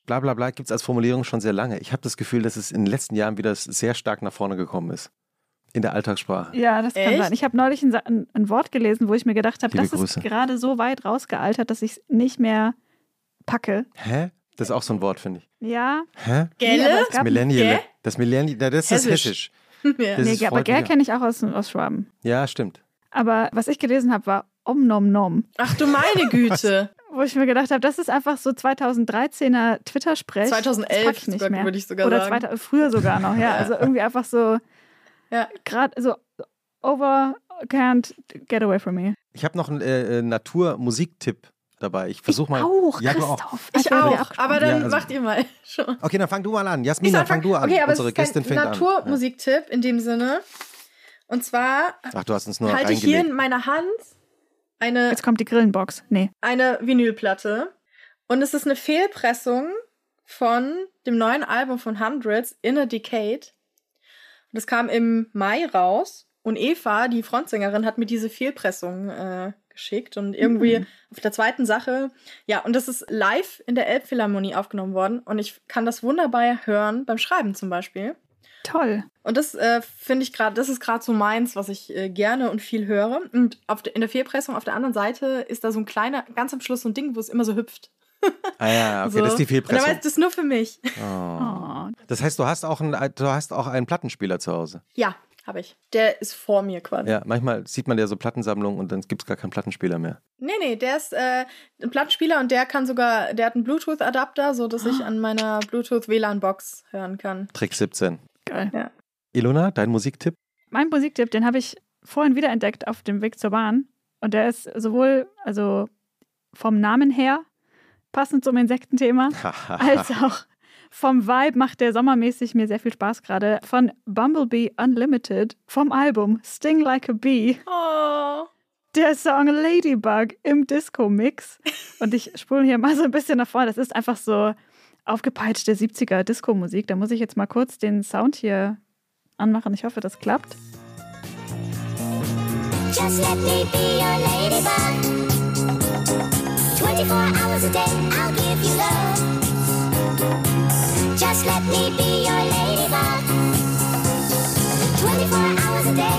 Bla bla bla gibt es als Formulierung schon sehr lange. Ich habe das Gefühl, dass es in den letzten Jahren wieder sehr stark nach vorne gekommen ist. In der Alltagssprache. Ja, das kann Echt? sein. Ich habe neulich ein, ein, Wort gelesen, wo ich mir gedacht habe, das Grüße. ist gerade so weit rausgealtert, dass ich es nicht mehr packe. Hä? Das ist auch so ein Wort, finde ich. Ja, Hä? Gelle? Das Millennial. Das Millennial, na, das ist Hessisch. hessisch. ja. Das nee, ist aber gell kenne ich auch aus, aus Schwaben. Ja, stimmt. Aber was ich gelesen habe, war Om Nom Nom. Ach du meine Güte. Wo ich mir gedacht habe, das ist einfach so 2013er Twitter-Sprech. 2011 das pack ich nicht mehr. würde ich sogar Oder sagen. 2000 früher sogar noch, ja. Also irgendwie einfach so, Ja. gerade so over, can't get away from me. Ich habe noch einen äh, äh, Naturmusiktipp dabei. Ich versuche mal. Auch, Ja, du auch. Christoph. Ich Als wären wir auch, aber dann Ja, also- macht ihr mal schon. Okay, dann fang du mal an. Ich Jasmina, sag- fang du an. Okay, aber Unsere es ist kein Gästin fängt an. Naturmusiktipp in dem Sinne. Und zwar Ach, du hast uns nur halte ich hier in meiner Hand eine, Jetzt kommt die Grillenbox. Nee. eine Vinylplatte. Und es ist eine Fehlpressung von dem neuen Album von Hundreds, In a Decade. Und das kam im Mai raus. Und Eva, die Frontsängerin, hat mir diese Fehlpressung äh, geschickt. Und irgendwie Mhm. auf der zweiten Sache, ja, und das ist live in der Elbphilharmonie aufgenommen worden. Und ich kann das wunderbar hören, beim Schreiben zum Beispiel. Toll. Und das äh, finde ich gerade, das ist gerade so meins, was ich äh, gerne und viel höre. Und auf de, in der Fehlpressung auf der anderen Seite ist da so ein kleiner, ganz am Schluss so ein Ding, wo es immer so hüpft. Ah ja, okay, so. das ist die Und dann Fehlpressung. weiß das ist nur für mich. Oh. Oh, Das heißt, du hast auch einen, du hast auch einen Plattenspieler zu Hause. Ja, habe ich. Der ist vor mir quasi. Ja, manchmal sieht man ja so Plattensammlungen und dann gibt es gar keinen Plattenspieler mehr. Nee, nee, der ist äh, ein Plattenspieler und der kann sogar, der hat einen Bluetooth-Adapter, so dass ich an meiner Bluetooth-WLAN-Box hören kann. Trick 17. geil. Ilona, dein Musiktipp? Mein Musiktipp, den habe ich vorhin wiederentdeckt auf dem Weg zur Bahn. Und der ist sowohl, also vom Namen her, passend zum Insektenthema, als auch vom Vibe macht der sommermäßig mir sehr viel Spaß gerade. Von Bumblebee Unlimited vom Album Sting Like a Bee. Oh. Der Song Ladybug im Disco-Mix. Und ich spule hier mal so ein bisschen nach vorne. Das ist einfach so aufgepeitschte 70er Disco-Musik. Da muss ich jetzt mal kurz den Sound hier anmachen. Ich hoffe, das klappt. Just let me be your ladybug. 24 hours a day, I'll give you love. Just let me be your ladybug. 24 hours a day.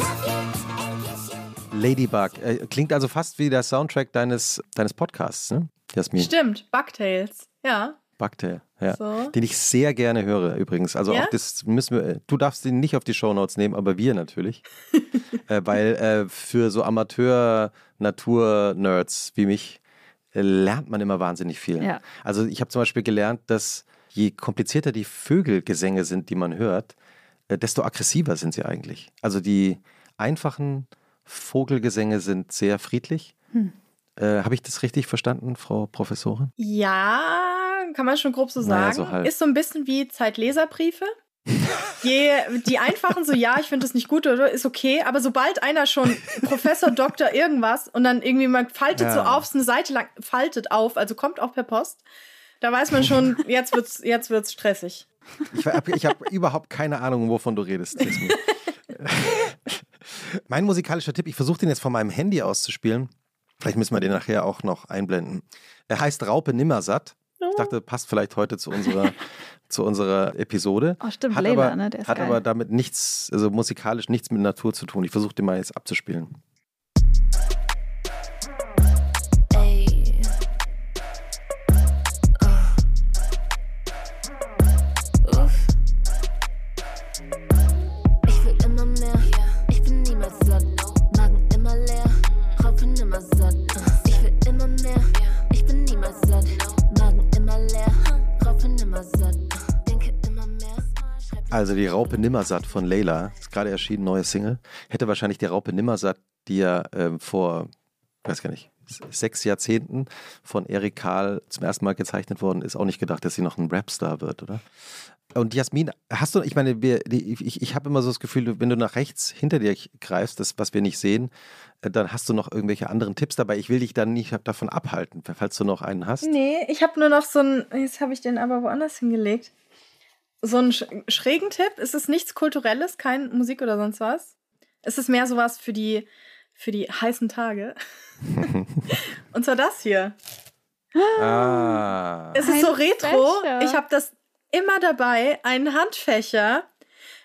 Love you and kiss you. Ladybug. Äh, klingt also fast wie der Soundtrack deines, deines Podcasts, ne? Jasmin. Stimmt, Bugtails. Ja. Bugtail, ja. So. Den ich sehr gerne höre übrigens. Also Ja? auch das müssen wir, du darfst den nicht auf die Shownotes nehmen, aber wir natürlich. äh, weil äh, für so Amateur-Natur-Nerds wie mich äh, lernt man immer wahnsinnig viel. Ja. Also ich habe zum Beispiel gelernt, dass je komplizierter die Vögelgesänge sind, die man hört, äh, desto aggressiver sind sie eigentlich. Also die einfachen Vogelgesänge sind sehr friedlich. Hm. Äh, habe ich das richtig verstanden, Frau Professorin? Ja, kann man schon grob so Naja, sagen. so. Ist so ein bisschen wie Zeitleserbriefe. Je, die einfachen so, ja, ich finde das nicht gut oder ist okay, aber sobald einer schon Professor, Doktor, irgendwas und dann irgendwie man faltet so Ja. auf, so eine Seite lang, faltet auf, also kommt auch per Post, da weiß man schon, jetzt wird's, jetzt wird's stressig. Ich habe ich hab überhaupt keine Ahnung, wovon du redest. Mein musikalischer Tipp, ich versuche den jetzt von meinem Handy auszuspielen. Vielleicht müssen wir den nachher auch noch einblenden. Er heißt Raupe Nimmersatt. Ich dachte, passt vielleicht heute zu unserer, zu unserer Episode. Oh, stimmt, hat Layla, aber, ne? Der ist hat geil. aber damit nichts, also musikalisch nichts mit Natur zu tun. Ich versuche den mal jetzt abzuspielen. Also die Raupe Nimmersatt von Layla, ist gerade erschienen, neue Single. Hätte wahrscheinlich die Raupe Nimmersatt, die ja ähm, vor, weiß gar nicht, sechs Jahrzehnten von Erik Karl zum ersten Mal gezeichnet worden ist, auch nicht gedacht, dass sie noch ein Rapstar wird, oder? Und Jasmin, hast du, ich meine, wir, ich, ich habe immer so das Gefühl, wenn du nach rechts hinter dir greifst, das, was wir nicht sehen, äh, dann hast du noch irgendwelche anderen Tipps dabei. Ich will dich dann nicht davon abhalten, falls du noch einen hast. Nee, ich habe nur noch so einen, jetzt habe ich den aber woanders hingelegt. So einen sch schrägen Tipp. Es ist nichts Kulturelles, kein Musik oder sonst was. Es ist mehr sowas für die, für die heißen Tage. Und zwar das hier. Ah. Es ist so retro. Fächer. Ich habe das immer dabei, einen Handfächer.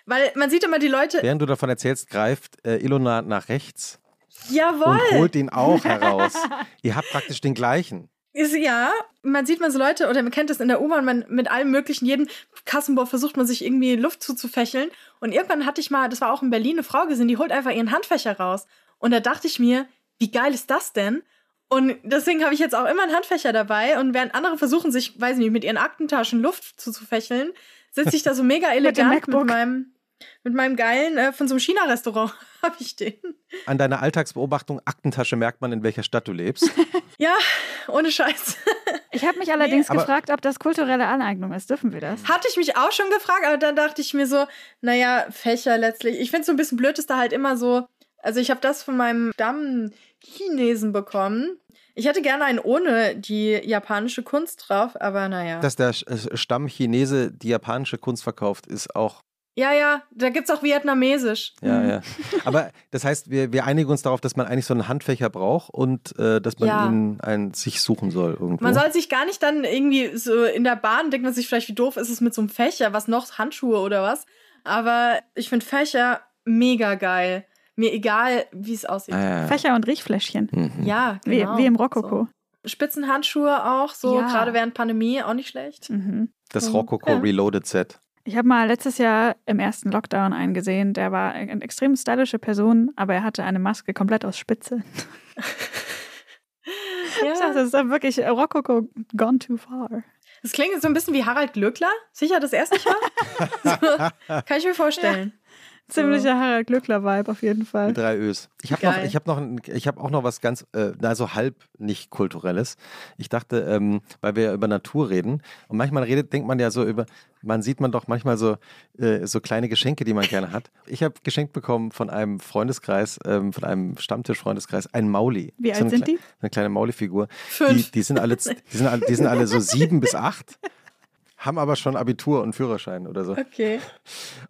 Weil man sieht immer die Leute, Während du davon erzählst, greift äh, Ilona nach rechts jawohl. und holt ihn auch heraus. Ihr habt praktisch den gleichen. Ist, ja, man sieht man so Leute, oder man kennt das in der U-Bahn, man mit allem möglichen, jeden Kassenbau versucht man sich irgendwie Luft zuzufächeln. Und irgendwann hatte ich mal, das war auch in Berlin, eine Frau gesehen, die holt einfach ihren Handfächer raus. Und da dachte ich mir, wie geil ist das denn? Und deswegen habe ich jetzt auch immer einen Handfächer dabei. Und während andere versuchen, sich, weiß ich nicht, mit ihren Aktentaschen Luft zuzufächeln, sitze ich da so mega elegant mit, MacBook. meinem, mit meinem geilen, äh, von so einem China-Restaurant habe ich den. An deiner Alltagsbeobachtung Aktentasche merkt man, in welcher Stadt du lebst. Ja, ohne Scheiß. Ich habe mich allerdings aber- gefragt, ob das kulturelle Aneignung ist. Dürfen wir das? Hatte ich mich auch schon gefragt, aber dann dachte ich mir so, naja, Fächer letztlich. Ich finde es so ein bisschen blöd, dass da halt immer so. Also ich habe das von meinem Stamm-Chinesen bekommen. Ich hätte gerne einen ohne die japanische Kunst drauf, aber naja. Dass der Sch- Stamm Chinese die japanische Kunst verkauft, ist auch. Ja, ja, da gibt's auch Vietnamesisch. Ja, ja. Aber das heißt, wir, wir einigen uns darauf, dass man eigentlich so einen Handfächer braucht und äh, dass man Ja. ihn einen, sich suchen soll irgendwo. Man soll sich gar nicht dann irgendwie so in der Bahn, denkt man sich vielleicht, wie doof ist es mit so einem Fächer, was noch, Handschuhe oder was. Aber ich finde Fächer mega geil. Mir egal, wie es aussieht. ah, ja. Fächer und Riechfläschchen. Mhm. Ja, Wie, genau. wie im Rokoko. So. Spitzenhandschuhe auch, so Ja. gerade während Pandemie, auch nicht schlecht. Mhm. Das Mhm. Rococo Ja. Reloaded Set. Ich habe mal letztes Jahr im ersten Lockdown einen gesehen, der war eine extrem stylische Person, aber er hatte eine Maske komplett aus Spitze. Dachte, das ist dann wirklich Rokoko gone too far. Das klingt so ein bisschen wie Harald Glöckler. Sicher, dass er es nicht war? so, kann ich mir vorstellen. Ziemlicher Harald Glückler-Vibe auf jeden Fall. Mit drei Ös. Ich habe noch, ich habe noch, ein- ich habe auch noch was ganz, äh, also halb nicht kulturelles. Ich dachte, ähm, weil wir ja über Natur reden und manchmal redet, denkt man ja so über, man sieht man doch manchmal so äh, so kleine Geschenke, die man gerne hat. Ich habe geschenkt bekommen von einem Freundeskreis, ähm, von einem Stammtisch-Freundeskreis, ein Mauli. Wie So alt eine sind kle- die? Eine kleine Mauli-Figur. Die, Fünf. die sind alle, z- die sind alle, die sind alle so sieben bis acht, haben aber schon Abitur und Führerschein oder so. Okay.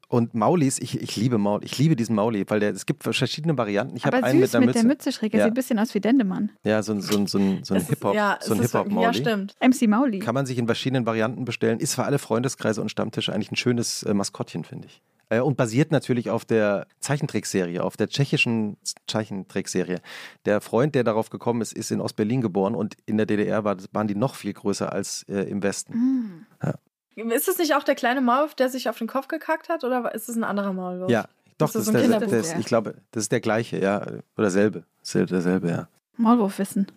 Und Maulis, ich, ich liebe Maul, ich liebe diesen Mauli, weil der, es gibt verschiedene Varianten. Ich habe einen süß mit einer mit der Mütze. Schräg. Er Ja. sieht ein bisschen aus wie Dendemann. Ja, so ein, so ein, so ein, so ein Hip-Hop, ja, so ein Hip-Hop-Mauli. Ja, stimmt. MC Mauli. Kann man sich in verschiedenen Varianten bestellen. Ist für alle Freundeskreise und Stammtische eigentlich ein schönes äh, Maskottchen, finde ich. Äh, und basiert natürlich auf der Zeichentrickserie, auf der tschechischen Zeichentrickserie. Der Freund, der darauf gekommen ist, ist in Ostberlin geboren und in der DDR war, waren die noch viel größer als äh, im Westen. Ist es nicht auch der kleine Maulwurf, der sich auf den Kopf gekackt hat? Oder ist es ein anderer Maulwurf? Ja, doch, Das das ist ein der, das, ja. ich glaube, das ist der gleiche, ja, oder selbe, selbe derselbe, ja. Maulwurfwissen.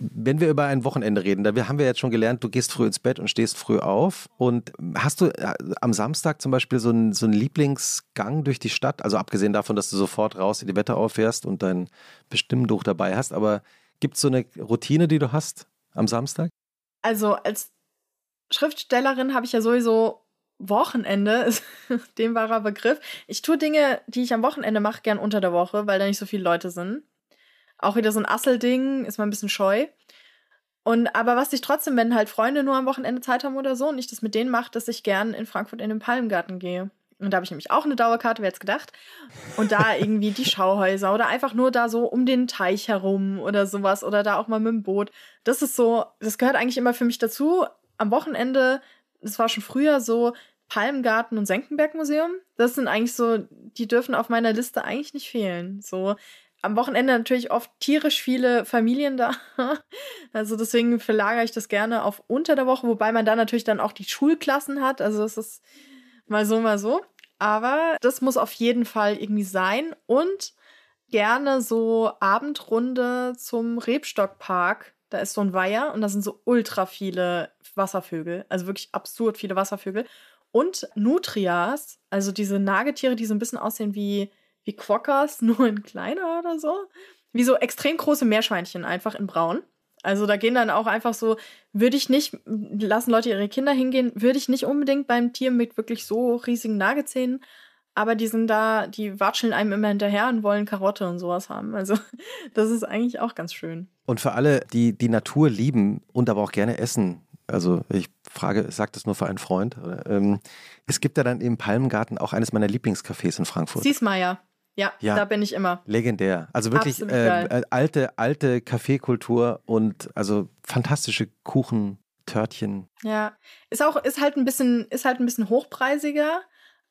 Wenn wir über ein Wochenende reden, da haben wir jetzt schon gelernt, du gehst früh ins Bett und stehst früh auf. Und hast du äh, am Samstag zum Beispiel so einen, so einen Lieblingsgang durch die Stadt? Also abgesehen davon, dass du sofort raus in die Wetterau fährst und dein Bestimmtuch dabei hast, aber gibt es so eine Routine, die du hast am Samstag? Also als Schriftstellerin habe ich ja sowieso Wochenende, ist dem wahrer Begriff. Ich tue Dinge, die ich am Wochenende mache, gern unter der Woche, weil da nicht so viele Leute sind. Auch wieder so ein Asselding, ist mal ein bisschen scheu. Und aber was ich trotzdem, wenn halt Freunde nur am Wochenende Zeit haben oder so und ich das mit denen mache, dass ich gern in Frankfurt in den Palmgarten gehe. Und da habe ich nämlich auch eine Dauerkarte, wer hätte gedacht. Und da irgendwie die Schauhäuser oder einfach nur da so um den Teich herum oder sowas oder da auch mal mit dem Boot. Das ist so, das gehört eigentlich immer für mich dazu. Am Wochenende, das war schon früher so, Palmgarten und Senckenberg-Museum. Das sind eigentlich so, die dürfen auf meiner Liste eigentlich nicht fehlen. So am Wochenende natürlich oft tierisch viele Familien da. Also deswegen verlagere ich das gerne auf unter der Woche, wobei man da natürlich dann auch die Schulklassen hat. Also es ist mal so, mal so. Aber das muss auf jeden Fall irgendwie sein. Und gerne so Abendrunde zum Rebstockpark. Da ist so ein Weiher und da sind so ultra viele Wasservögel. Also wirklich absurd viele Wasservögel. Und Nutrias, also diese Nagetiere, die so ein bisschen aussehen wie, wie Quokkas, nur in kleiner oder so. Wie so extrem große Meerschweinchen, einfach in braun. Also da gehen dann auch einfach so, würde ich nicht, lassen Leute ihre Kinder hingehen, würde ich nicht unbedingt beim Tier mit wirklich so riesigen Nagezähnen. Aber die sind da, die watscheln einem immer hinterher und wollen Karotte und sowas haben. Also das ist eigentlich auch ganz schön. Und für alle, die die Natur lieben und aber auch gerne essen, also ich frage, ich sage das nur für einen Freund, ähm, es gibt ja dann im Palmgarten auch eines meiner Lieblingscafés in Frankfurt. Siesmeier. Ja, Ja. da bin ich immer. Legendär. Also wirklich äh, äh, alte, alte Kaffeekultur und also fantastische Kuchen, Törtchen. Ja, ist auch ist halt ein bisschen ist halt ein bisschen hochpreisiger,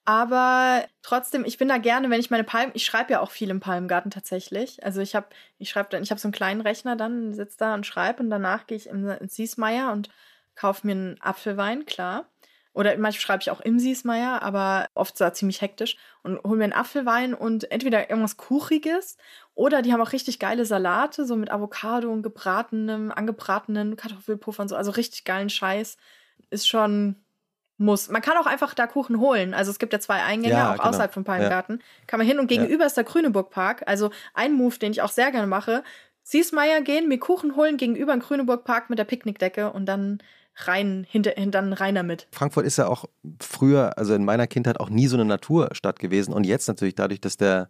aber trotzdem ich bin da gerne, wenn ich meine Palmen, ich schreibe ja auch viel im Palmgarten tatsächlich. Also ich habe ich schreibe dann ich habe so einen kleinen Rechner dann sitze da und schreibe und danach gehe ich in, ins Siesmeier und kaufe mir einen Apfelwein, klar. Oder manchmal schreibe ich auch im Siesmeier, aber oft so ziemlich hektisch und hole mir einen Apfelwein und entweder irgendwas Kuchiges oder die haben auch richtig geile Salate, so mit Avocado und gebratenem, angebratenen Kartoffelpuffer und so. Also richtig geilen Scheiß. Ist schon muss. Man kann auch einfach da Kuchen holen. Also es gibt ja zwei Eingänge, Ja, auch genau. außerhalb vom Palmgarten. Kann man hin und gegenüber ist der Grüneburg-Park. Also ein Move, den ich auch sehr gerne mache. Siesmeier gehen, mir Kuchen holen, gegenüber im Grüneburg-Park mit der Picknickdecke und dann rein, hinter, dann rein damit. Frankfurt ist ja auch früher, also in meiner Kindheit, auch nie so eine Naturstadt gewesen. Und jetzt natürlich dadurch, dass der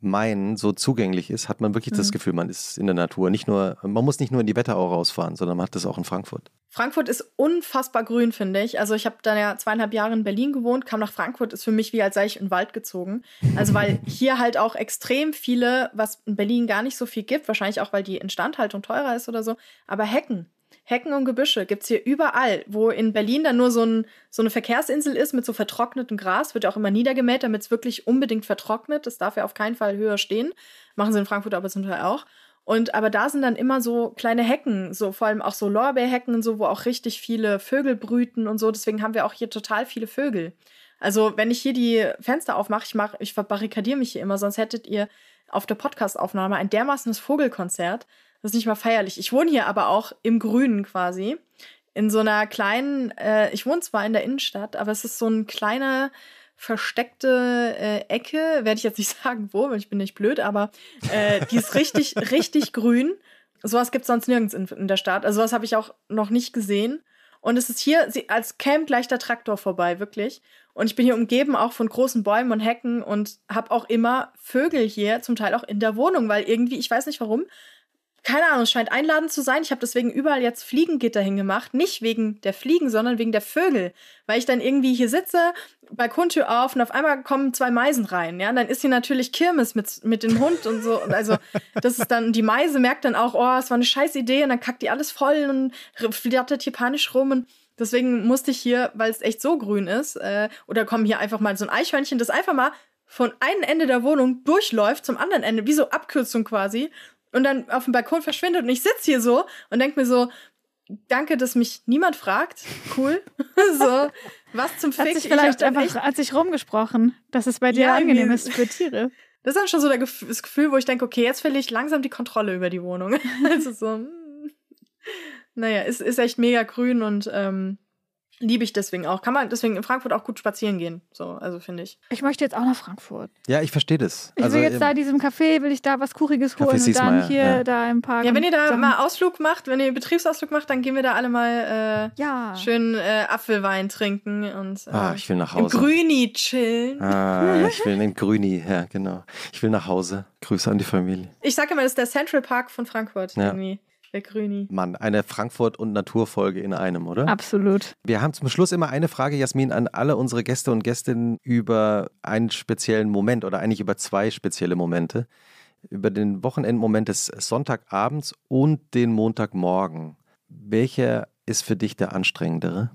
Main so zugänglich ist, hat man wirklich das Mhm. Gefühl, man ist in der Natur. Nicht nur, man muss nicht nur in die Wetterau rausfahren, sondern man hat das auch in Frankfurt. Frankfurt ist unfassbar grün, finde ich. Also ich habe da ja zweieinhalb Jahre in Berlin gewohnt, kam nach Frankfurt, ist für mich wie als sei ich in den Wald gezogen. Also weil hier halt auch extrem viele, was in Berlin gar nicht so viel gibt, wahrscheinlich auch, weil die Instandhaltung teurer ist oder so, aber Hecken. Hecken und Gebüsche gibt's hier überall. Wo in Berlin dann nur so, ein, so eine Verkehrsinsel ist mit so vertrocknetem Gras, wird ja auch immer niedergemäht, damit es wirklich unbedingt vertrocknet. Das darf ja auf keinen Fall höher stehen. Machen sie in Frankfurt aber zum Teil auch. Und aber da sind dann immer so kleine Hecken, so vor allem auch so Lorbeerhecken und so, wo auch richtig viele Vögel brüten und so. Deswegen haben wir auch hier total viele Vögel. Also wenn ich hier die Fenster aufmache, ich mach, ich verbarrikadiere mich hier immer, sonst hättet ihr auf der Podcast-Aufnahme ein dermaßenes Vogelkonzert. Das ist nicht mal feierlich. Ich wohne hier aber auch im Grünen quasi. In so einer kleinen, äh, ich wohne zwar in der Innenstadt, aber es ist so ein kleiner versteckte äh, Ecke, werde ich jetzt nicht sagen, wo, weil ich bin nicht blöd, aber äh, die ist richtig, richtig grün. Sowas gibt es sonst nirgends in, in der Stadt. Also sowas habe ich auch noch nicht gesehen. Und es ist hier, sie- als käme gleich der Traktor vorbei, wirklich. Und ich bin hier umgeben auch von großen Bäumen und Hecken und habe auch immer Vögel hier, zum Teil auch in der Wohnung, weil irgendwie, ich weiß nicht warum, keine Ahnung, es scheint einladend zu sein. Ich habe deswegen überall jetzt Fliegengitter hingemacht. Nicht wegen der Fliegen, sondern wegen der Vögel. Weil ich dann irgendwie hier sitze, Balkontür auf und auf einmal kommen zwei Meisen rein. Ja, und dann ist hier natürlich Kirmes mit, mit dem Hund und so. Und Also, das ist dann, die Meise merkt dann auch, oh, es war eine scheiß Idee und dann kackt die alles voll und flattert hier panisch rum. Und deswegen musste ich hier, weil es echt so grün ist, äh, oder kommen hier einfach mal so ein Eichhörnchen, das einfach mal von einem Ende der Wohnung durchläuft zum anderen Ende, wie so Abkürzung quasi, und dann auf dem Balkon verschwindet. Und ich sitze hier so und denke mir so, danke, dass mich niemand fragt. Cool. so, was zum Hat Fick. sich Ich hab vielleicht einfach echt- hat sich rumgesprochen, dass es bei dir Ja, angenehm ist für Tiere. Das ist dann schon so das Gefühl, wo ich denke, okay, jetzt verliere ich langsam die Kontrolle über die Wohnung. also so, hm. naja, es ist echt mega grün und ähm, liebe ich deswegen auch. Kann man deswegen in Frankfurt auch gut spazieren gehen. So, also finde ich. Ich möchte jetzt auch nach Frankfurt. Ja, ich verstehe das. Ich Also, will jetzt ähm, da in diesem Café, will ich da was Kuchiges Café holen und dann hier ja. da im Park. Ja, wenn ihr da Sachen- mal Ausflug macht, wenn ihr Betriebsausflug macht, dann gehen wir da alle mal Ja. äh, schön äh, Apfelwein trinken und äh, ah, ich will nach im Hause. Grüni chillen. Ah, ich will in den Grüni, ja, genau. Ich will nach Hause. Grüße an die Familie. Ich sage immer, das ist der Central Park von Frankfurt. Ja. Irgendwie. Der Grüni. Mann, eine Frankfurt- und Naturfolge in einem, oder? Absolut. Wir haben zum Schluss immer eine Frage, Jasmin, an alle unsere Gäste und Gästinnen über einen speziellen Moment oder eigentlich über zwei spezielle Momente. Über den Wochenendmoment des Sonntagabends und den Montagmorgen. Welcher ist für dich der anstrengendere?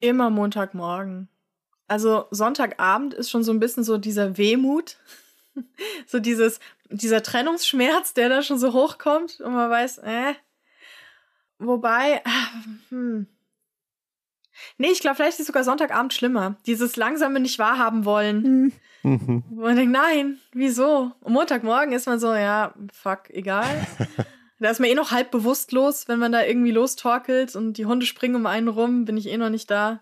Immer Montagmorgen. Also Sonntagabend ist schon so ein bisschen so dieser Wehmut. so dieses, dieser Trennungsschmerz, der da schon so hochkommt und man weiß, äh. Wobei, ah, hm. Nee, ich glaube, vielleicht ist sogar Sonntagabend schlimmer. Dieses langsame nicht wahrhaben wollen. Hm. Mhm. Wo man denkt, nein, wieso? Und Montagmorgen ist man so, ja, fuck, egal. da ist man eh noch halb bewusstlos, wenn man da irgendwie lostorkelt und die Hunde springen um einen rum, bin ich eh noch nicht da.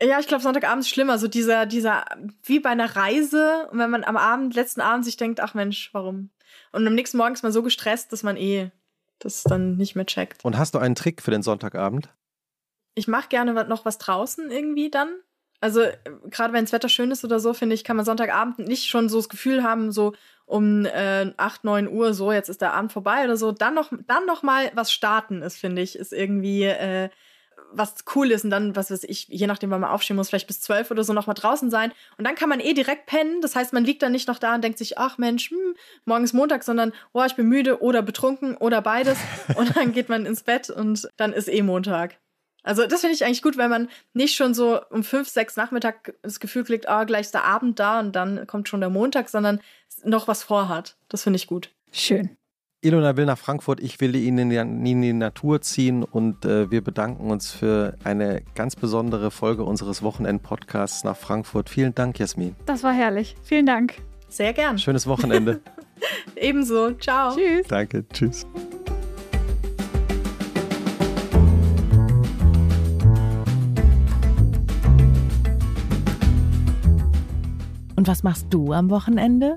Ja, ich glaube, Sonntagabend ist schlimmer. So dieser, dieser, wie bei einer Reise. Und wenn man am Abend, letzten Abend sich denkt, ach Mensch, warum? Und am nächsten Morgen ist man so gestresst, dass man eh das dann nicht mehr checkt. Und hast du einen Trick für den Sonntagabend? Ich mache gerne noch was draußen irgendwie dann. Also gerade wenn das Wetter schön ist oder so, finde ich, kann man Sonntagabend nicht schon so das Gefühl haben, so um äh, 8, 9 Uhr, so jetzt ist der Abend vorbei oder so. Dann noch, dann noch mal was starten ist, finde ich, ist irgendwie äh, was cool ist und dann, was weiß ich, je nachdem, wann man aufstehen muss, vielleicht bis 12 oder so noch mal draußen sein. Und dann kann man eh direkt pennen. Das heißt, man liegt dann nicht noch da und denkt sich, ach Mensch, hm, morgen ist Montag, sondern, oh, ich bin müde oder betrunken oder beides. Und dann geht man ins Bett und dann ist eh Montag. Also das finde ich eigentlich gut, wenn man nicht schon so um fünf, sechs Nachmittag das Gefühl kriegt, ah, gleich ist der Abend da und dann kommt schon der Montag, sondern noch was vorhat. Das finde ich gut. Schön. Ilona will nach Frankfurt, ich will ihn in die, in die Natur ziehen und äh, wir bedanken uns für eine ganz besondere Folge unseres Wochenend-Podcasts nach Frankfurt. Vielen Dank, Jasmin. Das war herrlich. Vielen Dank. Sehr gern. Schönes Wochenende. Ebenso. Ciao. Tschüss. Danke, tschüss. Und was machst du am Wochenende?